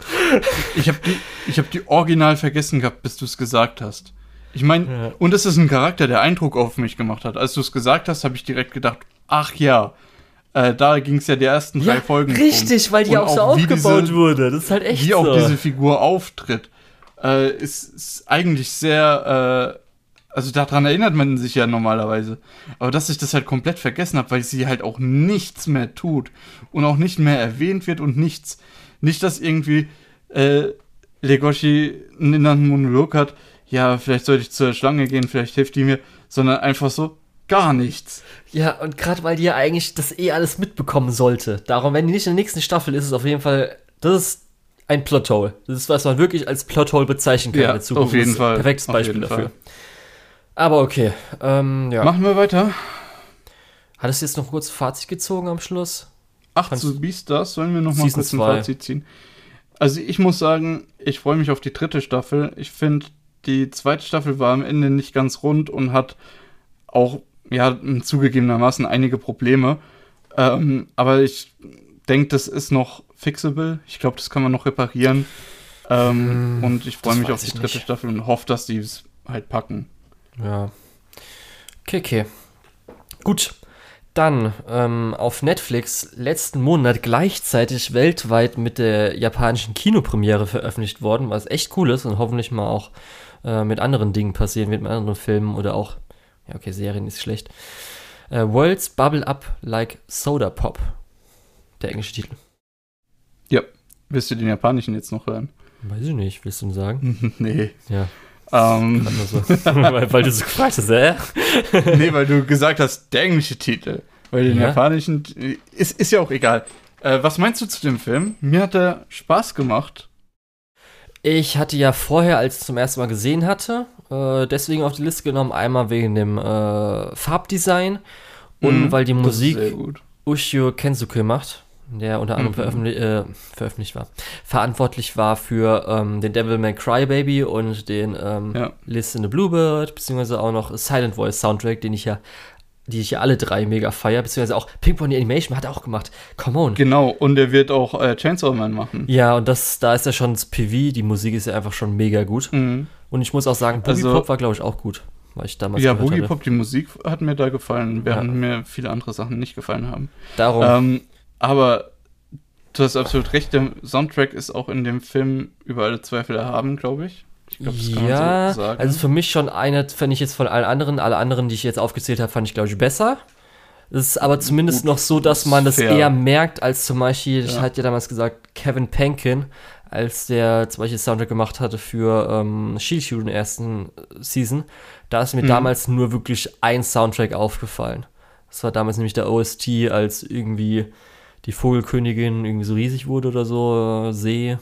Ich habe die, hab die original vergessen gehabt, bis du es gesagt hast. Ich meine, ja. und es ist ein Charakter, der Eindruck auf mich gemacht hat. Als du es gesagt hast, habe ich direkt gedacht, ach ja, äh, da ging es ja die ersten drei ja, Folgen. Richtig, um. weil die und auch so aufgebaut diese, wurde. Das ist halt echt wie so. Wie auch diese Figur auftritt, äh, ist, ist eigentlich sehr äh, also daran erinnert man sich ja normalerweise. Aber dass ich das halt komplett vergessen habe, weil sie halt auch nichts mehr tut und auch nicht mehr erwähnt wird und nichts. Nicht, dass irgendwie äh, Legoshi einen inneren Monolog hat, ja, vielleicht sollte ich zur Schlange gehen, vielleicht hilft die mir, sondern einfach so gar nichts. Ja, und gerade weil die ja eigentlich das eh alles mitbekommen sollte. Darum, wenn die nicht in der nächsten Staffel ist, ist es auf jeden Fall, das ist ein Plothole. Das ist, was man wirklich als Plothole bezeichnen kann ja, in Zukunft. Auf jeden Fall. Perfektes Beispiel dafür. Fall. Aber okay. Ähm, ja. Machen wir weiter. Hattest du jetzt noch kurz Fazit gezogen am Schluss? Ach, Kannst zu Beastars sollen wir noch mal kurz ein Fazit ziehen. Also ich muss sagen, ich freue mich auf die dritte Staffel. Ich finde, die zweite Staffel war am Ende nicht ganz rund und hat auch, ja, zugegebenermaßen einige Probleme. Ähm, aber ich denke, das ist noch fixable. Ich glaube, das kann man noch reparieren. Ähm, hm, und ich freue mich auf die dritte nicht. Staffel und hoffe, dass die es halt packen. Ja. Okay, okay. Gut. Dann ähm, auf Netflix letzten Monat gleichzeitig weltweit mit der japanischen Kinopremiere veröffentlicht worden, was echt cool ist und hoffentlich mal auch äh, mit anderen Dingen passieren wird, mit anderen Filmen oder auch, ja, okay, Serien ist schlecht. Äh, Worlds Bubble Up Like Soda Pop. Der englische Titel. Ja. Willst du den japanischen jetzt noch hören? Weiß ich nicht. Willst du ihn sagen? nee. Ja. Ähm, so. weil, weil, du so gefragt hast, äh? nee, weil du gesagt hast, der englische Titel. Weil den ja? japanischen ist, ist ja auch egal. Äh, was meinst du zu dem Film? Mir hat er Spaß gemacht. Ich hatte ja vorher, als ich zum ersten Mal gesehen hatte, äh, deswegen auf die Liste genommen. Einmal wegen dem äh, Farbdesign und mhm, weil die Musik Ushio Kensuke macht der unter anderem mhm. veröffentlich, äh, veröffentlicht war, verantwortlich war für ähm, den Devil May Cry Baby und den ähm, ja. List in the Bluebird, beziehungsweise auch noch Silent Voice Soundtrack, den ich ja die ich ja alle drei mega feier, beziehungsweise auch Ping Pong Animation hat er auch gemacht. Come on. Genau, und er wird auch äh, Chainsaw Man machen. Ja, und das, da ist ja schon das PV, die Musik ist ja einfach schon mega gut. Mhm. Und ich muss auch sagen, Boogie also, Pop war, glaube ich, auch gut. Weil ich damals ja, Boogie Pop, die Musik hat mir da gefallen, während ja. mir viele andere Sachen nicht gefallen haben. Darum. Ähm, aber du hast absolut recht, der Soundtrack ist auch in dem Film über alle Zweifel erhaben, glaube ich. Ich glaube, das kann ja, man so sagen. Also für mich schon eine, fände ich jetzt von allen anderen, alle anderen, die ich jetzt aufgezählt habe, fand ich, glaube ich, besser. Es ist aber zumindest Gut, noch so, dass man das fair. eher merkt, als zum Beispiel, ja. ich hatte ja damals gesagt, Kevin Penkin als der zum Beispiel Soundtrack gemacht hatte für ähm, Shield Hero in der ersten Season, da ist mir mhm. damals nur wirklich ein Soundtrack aufgefallen. Das war damals nämlich der OST, als irgendwie die Vogelkönigin irgendwie so riesig wurde oder so, äh, See,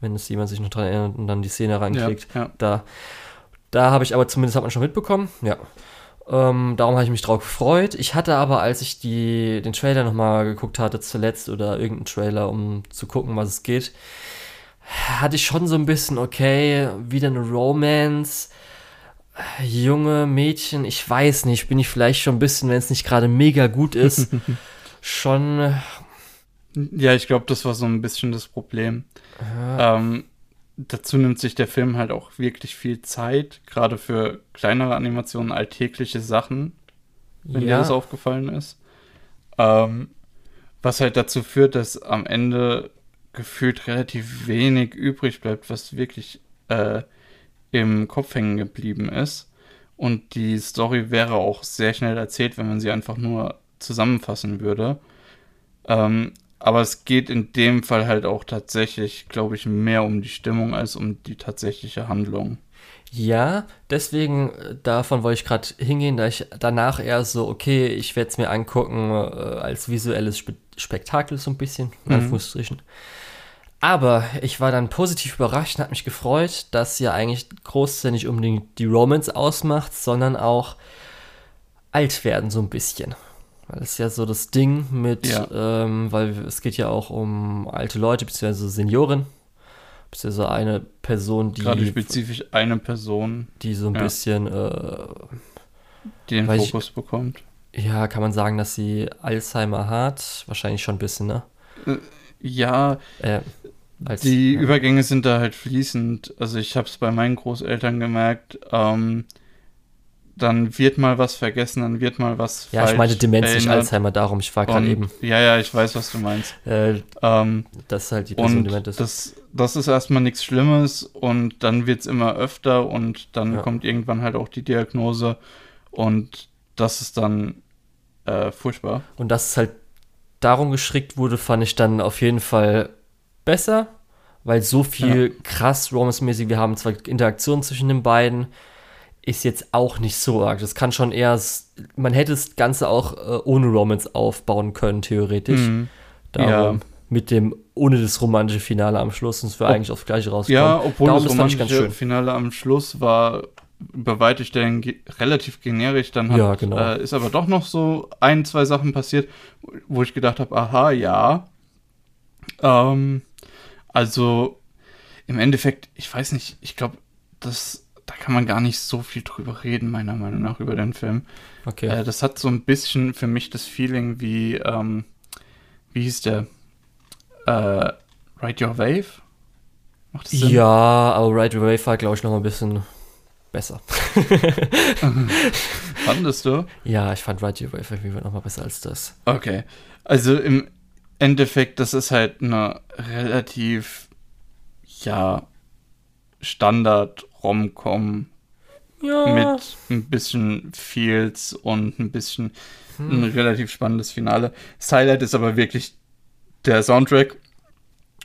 wenn es jemand sich noch dran erinnert und dann die Szene reinklickt. Ja, ja. Da, da habe ich aber zumindest hat man schon mitbekommen, ja. Ähm, darum habe ich mich drauf gefreut. Ich hatte aber, als ich die, den Trailer nochmal geguckt hatte zuletzt oder irgendeinen Trailer, um zu gucken, was es geht, hatte ich schon so ein bisschen, okay, wieder eine Romance. Junge Mädchen, ich weiß nicht, bin ich vielleicht schon ein bisschen, wenn es nicht gerade mega gut ist, schon. Ja, ich glaube, das war so ein bisschen das Problem. Ähm, dazu nimmt sich der Film halt auch wirklich viel Zeit, gerade für kleinere Animationen, alltägliche Sachen, wenn ja. dir das aufgefallen ist. Ähm, was halt dazu führt, dass am Ende gefühlt relativ wenig übrig bleibt, was wirklich äh, im Kopf hängen geblieben ist. Und die Story wäre auch sehr schnell erzählt, wenn man sie einfach nur zusammenfassen würde. Ähm, aber es geht in dem Fall halt auch tatsächlich, glaube ich, mehr um die Stimmung als um die tatsächliche Handlung. Ja, deswegen äh, davon wollte ich gerade hingehen, da ich danach eher so, okay, ich werde es mir angucken äh, als visuelles Spe Spektakel so ein bisschen, in mhm. Anführungsstrichen. Aber ich war dann positiv überrascht und hat mich gefreut, dass ja eigentlich groß ja nicht unbedingt die Romance ausmacht, sondern auch alt werden so ein bisschen. Weil es ja so das Ding mit, ja. ähm, weil es geht ja auch um alte Leute, beziehungsweise Senioren, beziehungsweise eine Person, die. Gerade spezifisch eine Person. Die so ein ja. bisschen. Äh, die den Fokus ich, bekommt. Ja, kann man sagen, dass sie Alzheimer hat? Wahrscheinlich schon ein bisschen, ne? Äh, ja. Äh, als, die ja. Übergänge sind da halt fließend. Also ich habe es bei meinen Großeltern gemerkt. Ähm, dann wird mal was vergessen, dann wird mal was Ja, ich meine Demenz, nicht Alzheimer, darum, ich war gerade eben. Ja, ja, ich weiß, was du meinst. Äh, ähm, das ist halt die Person, dement ist. Das, das ist erstmal nichts Schlimmes und dann wird es immer öfter und dann ja. kommt irgendwann halt auch die Diagnose und das ist dann äh, furchtbar. Und dass es halt darum geschickt wurde, fand ich dann auf jeden Fall besser, weil so viel ja. krass romance-mäßig, wir haben zwar Interaktionen zwischen den beiden, ist jetzt auch nicht so arg. Das kann schon eher, man hätte das Ganze auch äh, ohne Romance aufbauen können, theoretisch. Mhm. Darum, ja. mit dem, ohne das romantische Finale am Schluss, und es wäre eigentlich aufs Gleiche rausgekommen. Ja, obwohl Darum das romantische Finale am Schluss war bei weite Stellen ge relativ generisch, dann hat, ja, genau. äh, ist aber doch noch so ein, zwei Sachen passiert, wo ich gedacht habe, aha, ja. Ähm, also im Endeffekt, ich weiß nicht, ich glaube, das da kann man gar nicht so viel drüber reden, meiner Meinung nach, über den Film. Okay. Äh, das hat so ein bisschen für mich das Feeling wie, ähm, wie hieß der? Äh, Ride Your Wave? Macht das Sinn? Ja, aber Ride Your Wave war, glaube ich, noch ein bisschen besser. Fandest du? Ja, ich fand Ride Your Wave noch mal besser als das. Okay. Also im Endeffekt, das ist halt eine relativ, ja, Standard Rom-Com ja. mit ein bisschen Feels und ein bisschen hm. ein relativ spannendes Finale. Das Highlight ist aber wirklich der Soundtrack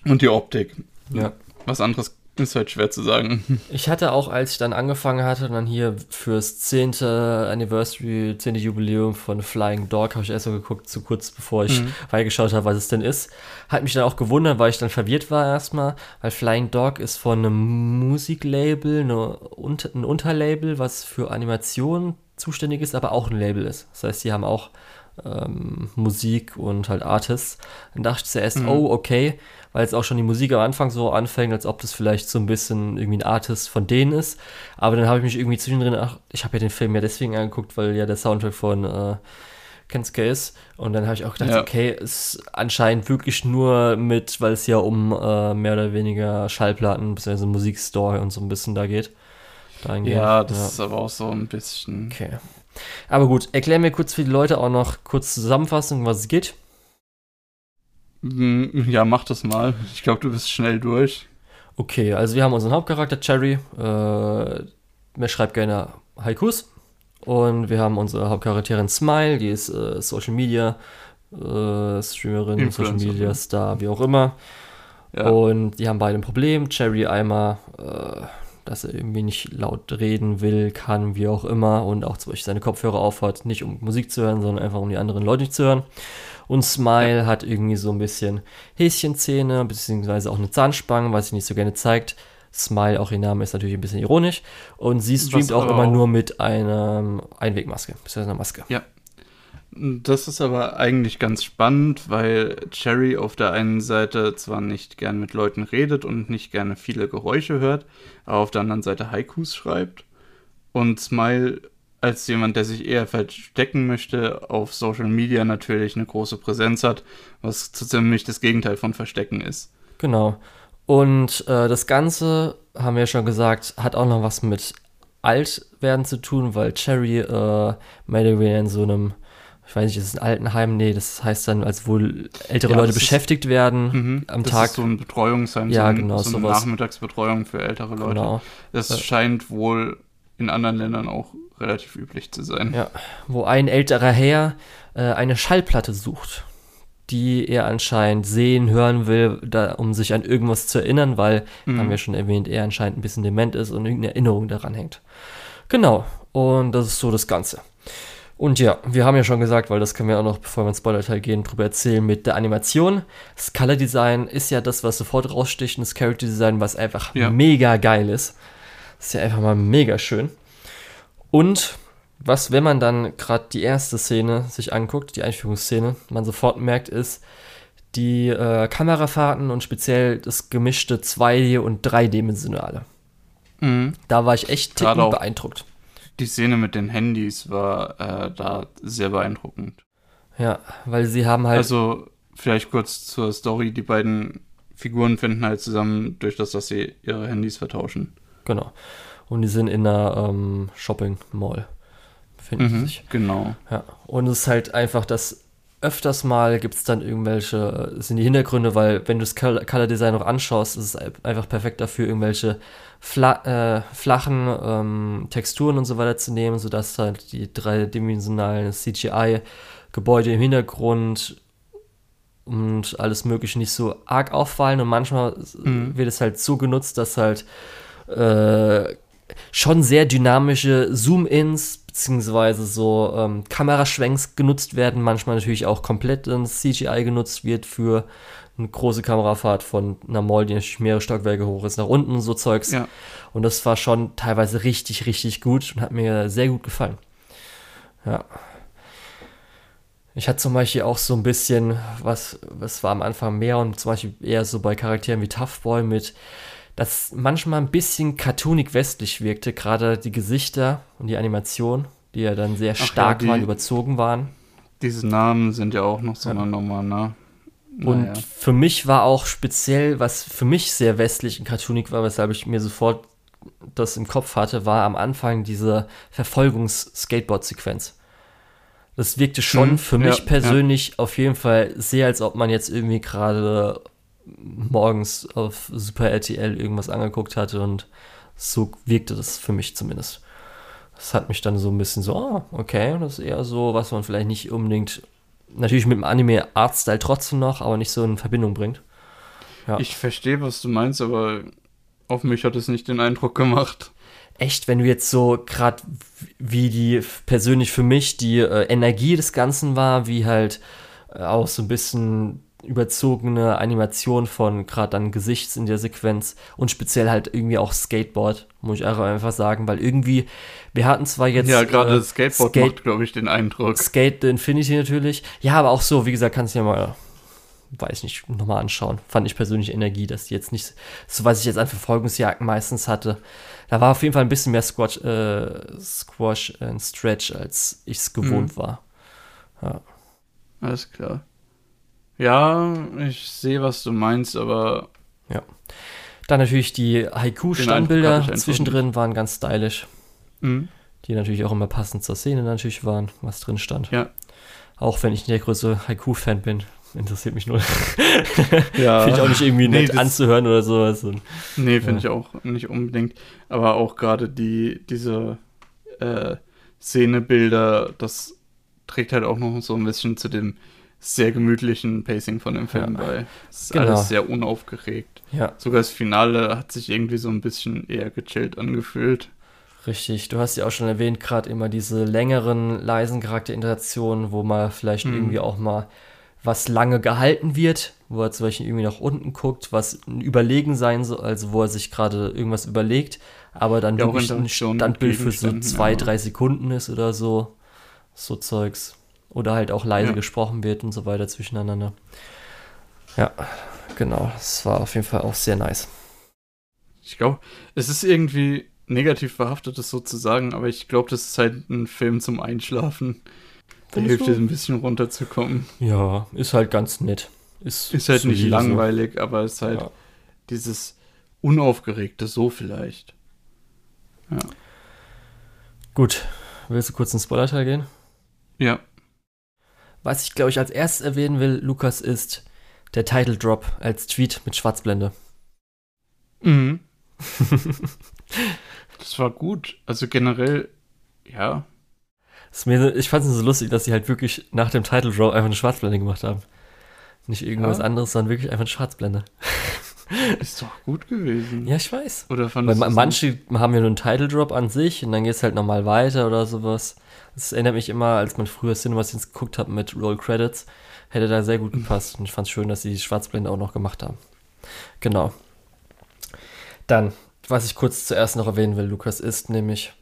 und die Optik. Ja. Was anderes ist halt schwer zu sagen. Ich hatte auch, als ich dann angefangen hatte, dann hier fürs 10. Anniversary, 10. Jubiläum von Flying Dog, habe ich erst so geguckt, zu kurz bevor ich mhm. reingeschaut habe, was es denn ist. Hat mich dann auch gewundert, weil ich dann verwirrt war erstmal, weil Flying Dog ist von einem Musiklabel, eine, ein Unterlabel, was für Animationen zuständig ist, aber auch ein Label ist. Das heißt, die haben auch ähm, Musik und halt Artists. Dann dachte ich zuerst, mhm. oh, okay weil es auch schon die Musik am Anfang so anfängt, als ob das vielleicht so ein bisschen irgendwie ein Artist von denen ist. Aber dann habe ich mich irgendwie zwischendrin, ach, ich habe ja den Film ja deswegen angeguckt, weil ja der Soundtrack von äh, Kensuke ist. Und dann habe ich auch gedacht, ja. okay, ist anscheinend wirklich nur mit, weil es ja um äh, mehr oder weniger Schallplatten bzw. Musikstore und so ein bisschen da geht. Ja, das ja. ist aber auch so ein bisschen. Okay. Aber gut, erklär mir kurz für die Leute auch noch kurz Zusammenfassung, was es geht. Hm, ja, mach das mal. Ich glaube, du bist schnell durch. Okay, also wir haben unseren Hauptcharakter Cherry. Äh, der schreibt gerne Haikus. Und wir haben unsere Hauptcharakterin Smile, die ist äh, Social Media äh, Streamerin, Social Media Star, wie auch immer. Ja. Und die haben beide ein Problem. Cherry einmal, äh, dass er irgendwie nicht laut reden will, kann, wie auch immer. Und auch zum Beispiel seine Kopfhörer aufhat, nicht um Musik zu hören, sondern einfach um die anderen Leute nicht zu hören. Und Smile hat irgendwie so ein bisschen Häschenzähne, beziehungsweise auch eine Zahnspange, was sie nicht so gerne zeigt. Smile, auch ihr Name ist natürlich ein bisschen ironisch. Und sie streamt auch immer auch nur mit einer Einwegmaske, beziehungsweise einer Maske. Ja, das ist aber eigentlich ganz spannend, weil Cherry auf der einen Seite zwar nicht gern mit Leuten redet und nicht gerne viele Geräusche hört, aber auf der anderen Seite Haikus schreibt. Und Smile als jemand, der sich eher verstecken möchte, auf Social Media natürlich eine große Präsenz hat, was ziemlich das Gegenteil von Verstecken ist. Genau. Und äh, das Ganze, haben wir ja schon gesagt, hat auch noch was mit Altwerden zu tun, weil Cherry äh, weniger in so einem ich weiß nicht, ist es ein Altenheim? Nee, das heißt dann, als wohl ältere ja, Leute beschäftigt ist, werden mhm, am das Tag. Das ist so ein Betreuungsheim, ja, so, ein, genau, so eine sowas. Nachmittagsbetreuung für ältere Leute. Genau. Das ja. scheint wohl in anderen Ländern auch relativ üblich zu sein. Ja, wo ein älterer Herr äh, eine Schallplatte sucht, die er anscheinend sehen, hören will, da, um sich an irgendwas zu erinnern, weil, mhm. haben wir schon erwähnt, er anscheinend ein bisschen dement ist und irgendeine Erinnerung daran hängt. Genau, und das ist so das Ganze. Und ja, wir haben ja schon gesagt, weil das können wir auch noch, bevor wir ins Spoiler-Teil gehen, drüber erzählen mit der Animation. Das Color Design ist ja das, was sofort raussticht, und das Character Design, was einfach ja. mega geil ist. Das ist ja einfach mal mega schön. Und was, wenn man dann gerade die erste Szene sich anguckt, die Einführungsszene, man sofort merkt, ist die äh, Kamerafahrten und speziell das gemischte 2D- und 3D-Dimensionale. Mhm. Da war ich echt ticken beeindruckt die Szene mit den Handys war äh, da sehr beeindruckend. Ja, weil sie haben halt. Also, vielleicht kurz zur Story: Die beiden Figuren finden halt zusammen durch das, dass sie ihre Handys vertauschen. Genau. Und die sind in einer ähm, Shopping Mall. Finden mhm, sich. Genau. Ja. Und es ist halt einfach das öfters mal gibt es dann irgendwelche, sind die Hintergründe, weil wenn du das Color Design noch anschaust, ist es einfach perfekt dafür, irgendwelche fla äh, flachen ähm, Texturen und so weiter zu nehmen, sodass halt die dreidimensionalen CGI-Gebäude im Hintergrund und alles Mögliche nicht so arg auffallen und manchmal mhm. wird es halt so genutzt, dass halt äh, schon sehr dynamische Zoom-Ins beziehungsweise so ähm, Kameraschwenks genutzt werden, manchmal natürlich auch komplett ins CGI genutzt wird für eine große Kamerafahrt von einer Mall, die mehrere Stockwerke hoch ist, nach unten, so Zeugs. Ja. Und das war schon teilweise richtig, richtig gut und hat mir sehr gut gefallen. Ja. Ich hatte zum Beispiel auch so ein bisschen, was, was war am Anfang mehr und zum Beispiel eher so bei Charakteren wie Tough Boy mit, dass manchmal ein bisschen cartoonig westlich wirkte, gerade die Gesichter und die Animation, die ja dann sehr stark ja, die, waren, überzogen waren. Diese Namen sind ja auch noch so eine Nummer, ne? Und naja. für mich war auch speziell, was für mich sehr westlich und cartoonig war, weshalb ich mir sofort das im Kopf hatte, war am Anfang diese Verfolgungs-Skateboard-Sequenz. Das wirkte schon hm, für mich ja, persönlich ja. auf jeden Fall sehr, als ob man jetzt irgendwie gerade morgens auf Super RTL irgendwas angeguckt hatte und so wirkte das für mich zumindest. Das hat mich dann so ein bisschen so, oh, okay, das ist eher so, was man vielleicht nicht unbedingt natürlich mit dem Anime-Artstyle trotzdem noch, aber nicht so in Verbindung bringt. Ja. Ich verstehe, was du meinst, aber auf mich hat es nicht den Eindruck gemacht. Echt, wenn du jetzt so gerade wie die persönlich für mich die äh, Energie des Ganzen war, wie halt äh, auch so ein bisschen überzogene Animation von gerade dann Gesichts in der Sequenz und speziell halt irgendwie auch Skateboard, muss ich einfach sagen, weil irgendwie, wir hatten zwar jetzt. Ja, gerade äh, Skateboard Skate, macht, glaube ich, den Eindruck. Skate Infinity natürlich. Ja, aber auch so, wie gesagt, kannst du ja mal, weiß nicht, nochmal anschauen. Fand ich persönlich Energie, dass die jetzt nicht, so was ich jetzt an Verfolgungsjagden meistens hatte. Da war auf jeden Fall ein bisschen mehr Squash, äh, Squash and Stretch, als ich es gewohnt mhm. war. Ja. Alles klar. Ja, ich sehe, was du meinst, aber. Ja. Dann natürlich die Haiku-Standbilder zwischendrin waren ganz stylisch. Mhm. Die natürlich auch immer passend zur Szene natürlich waren, was drin stand. Ja. Auch wenn ich nicht der größte Haiku-Fan bin, interessiert mich nur. ja. finde ich auch nicht irgendwie nett nee, anzuhören oder sowas. Und, nee, finde ja. ich auch nicht unbedingt. Aber auch gerade die, diese äh, Szenebilder, das trägt halt auch noch so ein bisschen zu dem sehr gemütlichen Pacing von dem Film Ja. bei. Es ist Genau. alles sehr unaufgeregt. Ja, Sogar das Finale hat sich irgendwie so ein bisschen eher gechillt angefühlt. richtig. Du hast ja auch schon erwähnt, gerade immer diese längeren, leisen Charakterinteraktionen, wo mal vielleicht Mhm. irgendwie auch mal was lange gehalten wird, wo er zum Beispiel irgendwie nach unten guckt, was ein Überlegen sein soll, also wo er sich gerade irgendwas überlegt, aber dann Ja, wirklich ein Standbild für so zwei, drei Sekunden ist oder so. So Zeugs. Oder halt auch leise Ja. gesprochen wird und so weiter zwischeneinander. Ja, genau. Das war auf jeden Fall auch sehr nice. Ich glaube, es ist irgendwie negativ behaftet, das so zu sagen, aber ich glaube, das ist halt ein Film zum Einschlafen. Der hilft dir ein bisschen runterzukommen. Ja, ist halt ganz nett. Ist, Ist halt nicht so. langweilig, aber es ist halt Ja. dieses Unaufgeregte, so vielleicht. Gut, willst du kurz ins Spoiler-Teil gehen? Ja. Was ich, glaube ich, als erstes erwähnen will, Lukas, ist der Title Drop als Tweet mit Schwarzblende. Mhm. das war gut. Also generell, ja. Mir, ich fand es so lustig, dass sie halt wirklich nach dem Title Drop einfach eine Schwarzblende gemacht haben. Nicht irgendwas Ja. anderes, sondern wirklich einfach eine Schwarzblende. Ist doch gut gewesen. Ja, ich weiß. Oder Weil fandest du's manche haben ja nur einen Title Drop an sich und dann geht es halt nochmal weiter oder sowas. Das erinnert mich immer, als man früher Cinemas geguckt hat mit Roll Credits, hätte da sehr gut gepasst. Und ich fand es schön, dass sie die Schwarzblende auch noch gemacht haben. Genau. Dann, was ich kurz zuerst noch erwähnen will, Lukas, ist nämlich,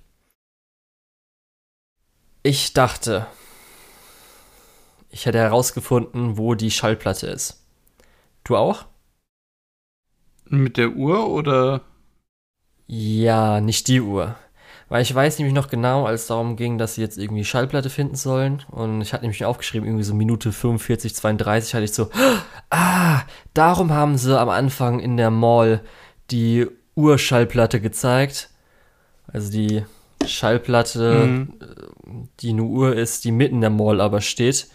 ich dachte, ich hätte herausgefunden, wo die Schallplatte ist. Du auch? Mit der Uhr oder? Ja, nicht die Uhr. Weil ich weiß nämlich noch genau, als es darum ging, dass sie jetzt irgendwie Schallplatte finden sollen. Und ich hatte nämlich aufgeschrieben, irgendwie so Minute 45, 32 hatte ich so, ah, darum haben sie am Anfang in der Mall die Urschallplatte gezeigt. Also die Schallplatte, Mhm. die eine Uhr ist, die mitten in der Mall aber steht.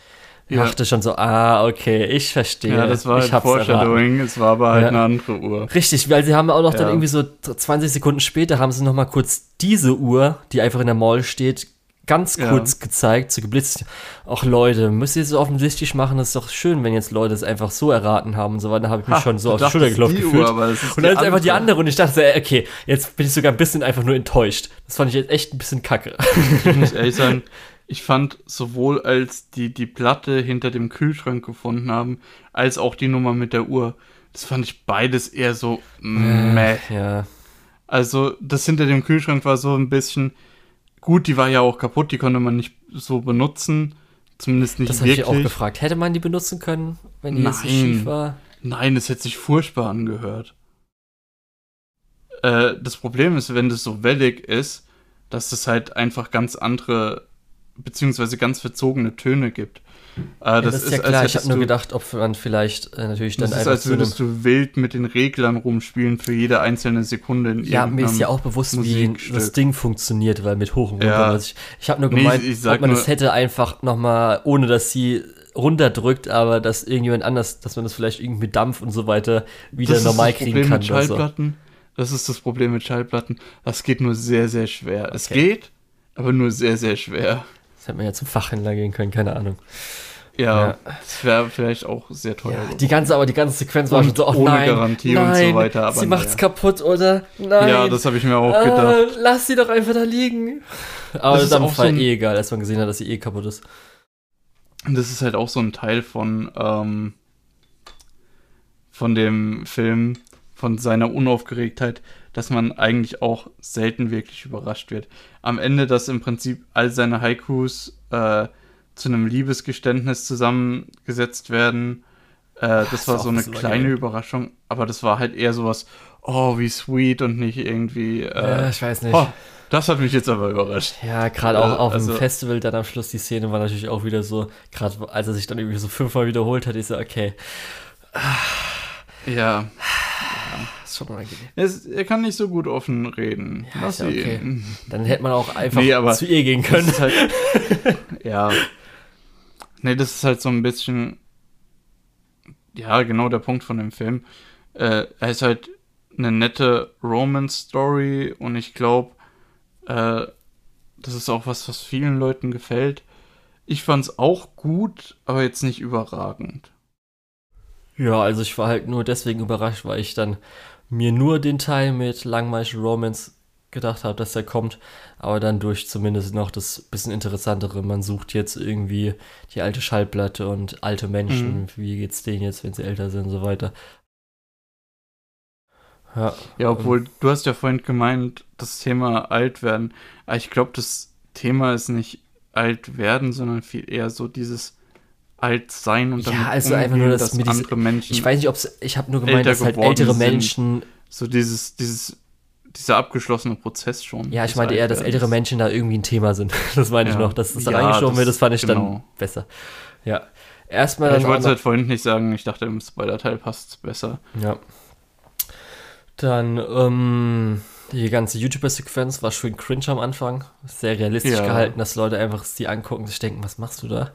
Ich Ja. dachte schon so, ah, okay, ich verstehe. Ja, das war ich halt. Foreshadowing, es war aber halt Ja. eine andere Uhr. Richtig, weil sie haben auch noch dann Ja. irgendwie so 20 Sekunden später haben sie noch mal kurz diese Uhr, die einfach in der Mall steht, ganz Ja. kurz gezeigt, so geblitzt. Ach Leute, müsst ihr so offensichtlich machen, das ist doch schön, wenn jetzt Leute es einfach so erraten haben und so weiter. Da habe ich mich schon so auf die Schulter geklopft gefühlt. Uhr, aber das ist und dann ist einfach die andere und ich dachte, okay, jetzt bin ich sogar ein bisschen einfach nur enttäuscht. Das fand ich jetzt echt ein bisschen kacke. Ich muss ehrlich sagen, ich fand sowohl als die die Platte hinter dem Kühlschrank gefunden haben, als auch die Nummer mit der Uhr, das fand ich beides eher so meh. Ja, Also das hinter dem Kühlschrank war so ein bisschen gut, die war ja auch kaputt, die konnte man nicht so benutzen, zumindest nicht das habe ich wirklich. auch gefragt. Hätte man die benutzen können, wenn die jetzt so Nein. schief war? Nein, es hätte sich furchtbar angehört. Äh, das Problem ist, wenn das so wellig ist, dass es halt einfach ganz andere, beziehungsweise ganz verzogene Töne gibt. Äh, Ja, das, ist ja als klar. Ich habe nur gedacht, ob man vielleicht äh, natürlich dann Das ist, einfach als zu einem würdest du wild mit den Reglern rumspielen für jede einzelne Sekunde in Ja, mir ist ja auch bewusst, wie das Ding funktioniert, weil mit hoch und runter. Ja. Also ich ich habe nur Nee, gemeint, ich sag ob man nur- das hätte einfach nochmal, ohne dass sie runterdrückt, aber dass irgendjemand anders, dass man das vielleicht irgendwie mit Dampf und so weiter wieder das normal ist das kriegen Problem kann mit. Schallplatten. Das ist das Problem mit Schallplatten. Das geht nur sehr, sehr schwer. Es Okay. geht, aber nur sehr, sehr schwer. Das hätte man ja zum Fachhändler gehen können, keine Ahnung. Ja, Ja. das wäre vielleicht auch sehr teuer. Ja, die ganze, aber die ganze Sequenz war Und schon so, oh ohne nein, Garantie und nein, so weiter, aber sie macht's naja. kaputt, oder? Nein. Ja, das habe ich mir auch ah, gedacht. lass sie doch einfach da liegen. Aber das Das ist am Fall so eh egal, als man gesehen hat, dass sie eh kaputt ist. Und das ist halt auch so ein Teil von, ähm, von dem Film, von seiner Unaufgeregtheit, dass man eigentlich auch selten wirklich überrascht wird. Am Ende, dass im Prinzip all seine Haikus äh, zu einem Liebesgeständnis zusammengesetzt werden, äh, das ist war so eine kleine geil. Überraschung, aber das war halt eher sowas, oh, wie sweet und nicht irgendwie, Äh, äh, ich weiß nicht. oh, das hat mich jetzt aber überrascht. Ja, gerade auch Äh, auf also- dem Festival dann am Schluss die Szene war natürlich auch wieder so, gerade als er sich dann irgendwie so fünfmal wiederholt hat, ich so, okay, Ja, ist schon unangenehm. Es, er kann nicht so gut offen reden. Ja, Lass ja okay. ihn. Dann hätte man auch einfach Nee, zu ihr gehen können. halt, ja. Nee, das ist halt so ein bisschen, ja, genau der Punkt von dem Film. Äh, er ist halt eine nette Romance-Story und ich glaube, äh, das ist auch was, was vielen Leuten gefällt. ich fand's auch gut, aber jetzt nicht überragend. Ja, also ich war halt nur deswegen überrascht, weil ich dann mir nur den Teil mit Langmeister Romance gedacht habe, dass der kommt, aber dann durch zumindest noch das bisschen interessantere. Man sucht jetzt irgendwie die alte Schallplatte und alte Menschen, mhm. wie geht's denen jetzt, wenn sie älter sind und so weiter. Ja, ja obwohl ähm, du hast ja vorhin gemeint, das Thema alt werden. Aber ich glaube, das Thema ist nicht alt werden, sondern viel eher so dieses alt sein und dann ja, also umgehen, einfach nur, dass, dass andere Menschen. Ich weiß nicht, ob es. Ich habe nur gemeint, dass halt ältere Menschen. So dieses, dieses, dieser abgeschlossene Prozess schon. Ja, ich meinte eher, dass ältere Menschen da irgendwie ein Thema sind. Das meine ich ja. noch. Dass das ja, reingeschoben wird, das fand ich genau. dann besser. Ja. Erstmal. Ja, ich wollte es halt vorhin nicht sagen, ich dachte, im Spoiler-Teil passt es besser. Ja. Dann, ähm, die ganze YouTuber-Sequenz war schön cringe am Anfang. Sehr realistisch ja. gehalten, dass Leute einfach sie angucken und sich denken, was machst du da?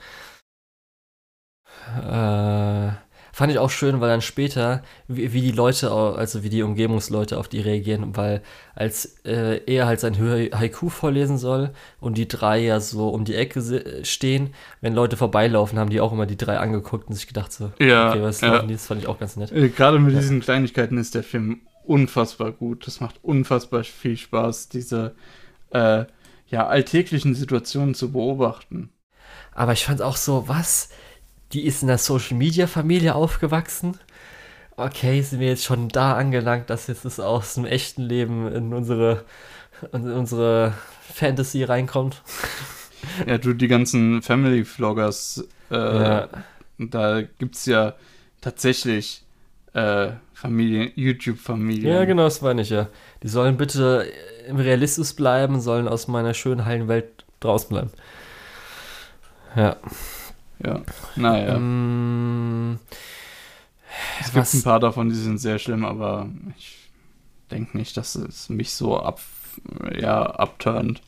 Äh, fand ich auch schön, weil dann später, wie, wie, die Leute, also wie die Umgebungsleute auf die reagieren, weil als äh, er halt sein Haiku vorlesen soll und die drei ja so um die Ecke stehen, wenn Leute vorbeilaufen, haben die auch immer die drei angeguckt und sich gedacht so, ja, okay, was ja. die? Das fand ich auch ganz nett. Äh, gerade mit ja. diesen Kleinigkeiten ist der Film unfassbar gut. Das macht unfassbar viel Spaß, diese äh, ja, alltäglichen Situationen zu beobachten. Aber ich fand auch so, was? Die ist in der Social Media Familie aufgewachsen. Okay, sind wir jetzt schon da angelangt, dass jetzt das aus dem echten Leben in unsere, in unsere Fantasy reinkommt. Ja, du, die ganzen Family Vloggers, äh, ja. da gibt's ja tatsächlich äh, Familien, YouTube-Familien. Ja, genau, das meine ich ja. Die sollen bitte im Realismus bleiben, sollen aus meiner schönen, heilen Welt draußen bleiben. Ja. Ja, naja. Ähm, es gibt ein paar davon, die sind sehr schlimm, aber ich denke nicht, dass es mich so ab, ja, abturnt.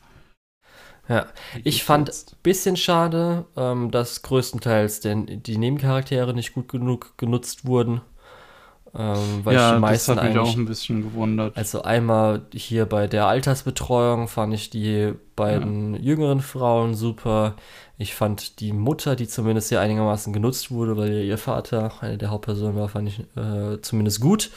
Ja, ich fand ein bisschen schade, ähm, dass größtenteils denn die Nebencharaktere nicht gut genug genutzt wurden. Ähm, weil ja, ich die meisten das hat mich auch ein bisschen gewundert. Also einmal hier bei der Altersbetreuung fand ich die beiden ja. jüngeren Frauen super. Ich fand die Mutter, die zumindest hier einigermaßen genutzt wurde, weil ihr Vater eine der Hauptpersonen war, fand ich äh, zumindest gut.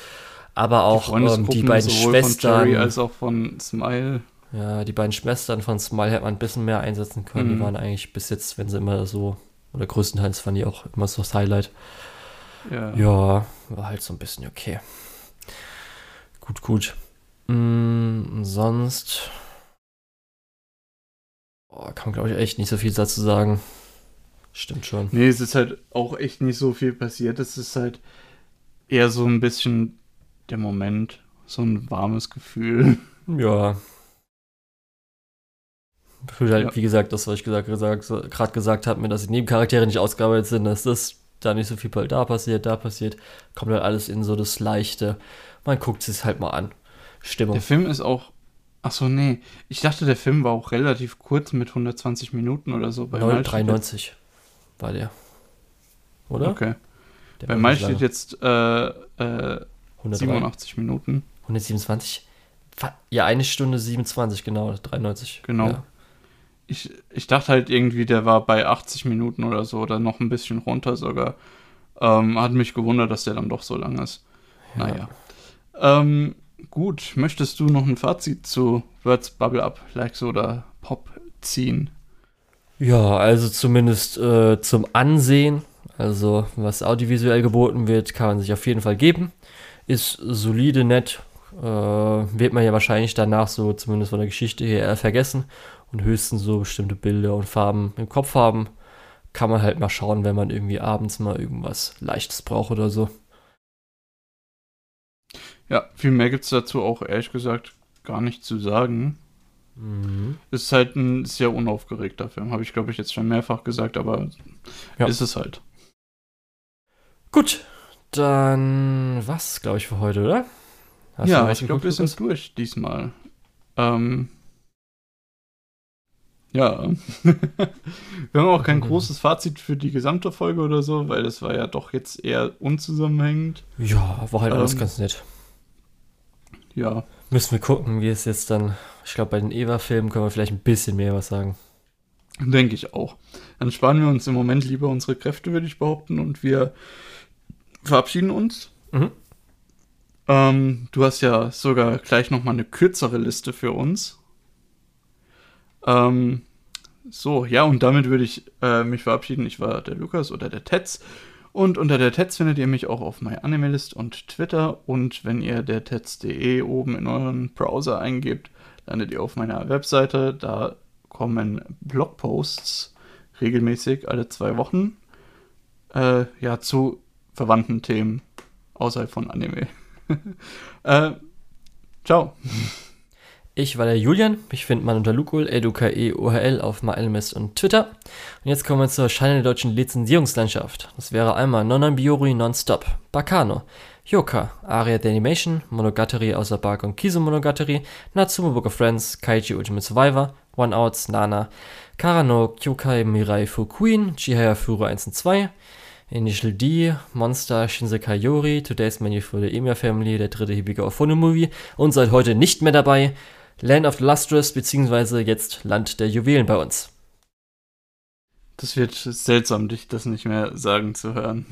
Aber auch die, ähm, die beiden Schwestern. Von Jerry als auch von Smile. Ja, die beiden Schwestern von Smile hätte man ein bisschen mehr einsetzen können. Mhm. Die waren eigentlich bis jetzt, wenn sie immer so, oder größtenteils waren die auch immer so das Highlight. Ja. ja, war halt so ein bisschen okay. Gut, gut. Mm, sonst oh, kann man, glaube ich, echt nicht so viel dazu sagen. Stimmt schon. Nee, es ist halt auch echt nicht so viel passiert. Es ist halt eher so ein bisschen der Moment, so ein warmes Gefühl. Ja. Halt, ja. wie gesagt, das, was ich gesagt, gesagt, gerade gesagt habe, mir, dass die Nebencharaktere nicht ausgearbeitet sind, dass das da nicht so viel da passiert, da passiert, kommt halt alles in so das Leichte. Man guckt es halt mal an. Stimmung. Der Film ist auch. Ach so, nee. Ich dachte, der Film war auch relativ kurz mit 120 Minuten oder so. Bei 93 war der. Oder? Okay. Der bei Mai steht jetzt äh, äh, 87 Minuten. 127? Ja, eine Stunde 27, genau, 93. Genau. Ja ich, ich dachte halt irgendwie, der war bei 80 Minuten oder so oder noch ein bisschen runter sogar. Ähm, hat mich gewundert, dass der dann doch so lang ist. Ja. Naja. Ähm, gut, möchtest du noch ein Fazit zu Words Bubble Up, Likes oder Pop ziehen? Ja, also zumindest äh, zum Ansehen, also was audiovisuell geboten wird, kann man sich auf jeden Fall geben. Ist solide, nett, äh, wird man ja wahrscheinlich danach so, zumindest von der Geschichte her, vergessen und höchstens so bestimmte Bilder und Farben im Kopf haben. Kann man halt mal schauen, wenn man irgendwie abends mal irgendwas Leichtes braucht oder so. Ja, viel mehr gibt es dazu auch ehrlich gesagt gar nicht zu sagen. Mhm. Ist halt ein sehr unaufgeregter Film, habe ich glaube ich jetzt schon mehrfach gesagt, aber ja. ist es halt. Gut, dann was, glaube ich, für heute, oder? Hast ja, ich glaube, wir sind durch diesmal. Ähm, ja. wir haben auch kein mhm. großes Fazit für die gesamte Folge oder so, weil das war ja doch jetzt eher unzusammenhängend. Ja, war halt ähm, alles ganz nett. Ja. Müssen wir gucken, wie es jetzt dann. Ich glaube, bei den Eva-Filmen können wir vielleicht ein bisschen mehr was sagen. Denke ich auch. Dann sparen wir uns im Moment lieber unsere Kräfte, würde ich behaupten, und wir verabschieden uns. Mhm. Ähm, du hast ja sogar gleich nochmal eine kürzere Liste für uns. Ähm, so, ja, und damit würde ich äh, mich verabschieden. Ich war der Lukas oder der Tetz. Und unter der Tetz findet ihr mich auch auf MyAnimalist und Twitter. Und wenn ihr der Tetz.de oben in euren Browser eingebt, landet ihr auf meiner Webseite. Da kommen Blogposts regelmäßig alle zwei Wochen. Äh, ja, zu verwandten Themen außerhalb von Anime. äh, ciao. Ich war der Julian, mich findet man unter Lukul, L-U-K-E-O-H-L auf MyLMS und Twitter. Und jetzt kommen wir zur Scheine der deutschen Lizenzierungslandschaft. Das wäre einmal Nonan Biori Nonstop, Bakano, Yoka, Aria the Animation, Monogatari außer Bark und Kizu Monogatari, Natsume Book of Friends, Kaiji Ultimate Survivor, One Outs, Nana, Karano, Kyokai Mirai Fu Queen, Chihaya Furu 1 und 2, Initial D, Monster, Shinsekai Yori, Today's Menu for the Emia Family, der dritte Hibika of Movie und seit heute nicht mehr dabei, Land of the Lustrous, beziehungsweise jetzt Land der Juwelen bei uns. Das wird seltsam, dich das nicht mehr sagen zu hören.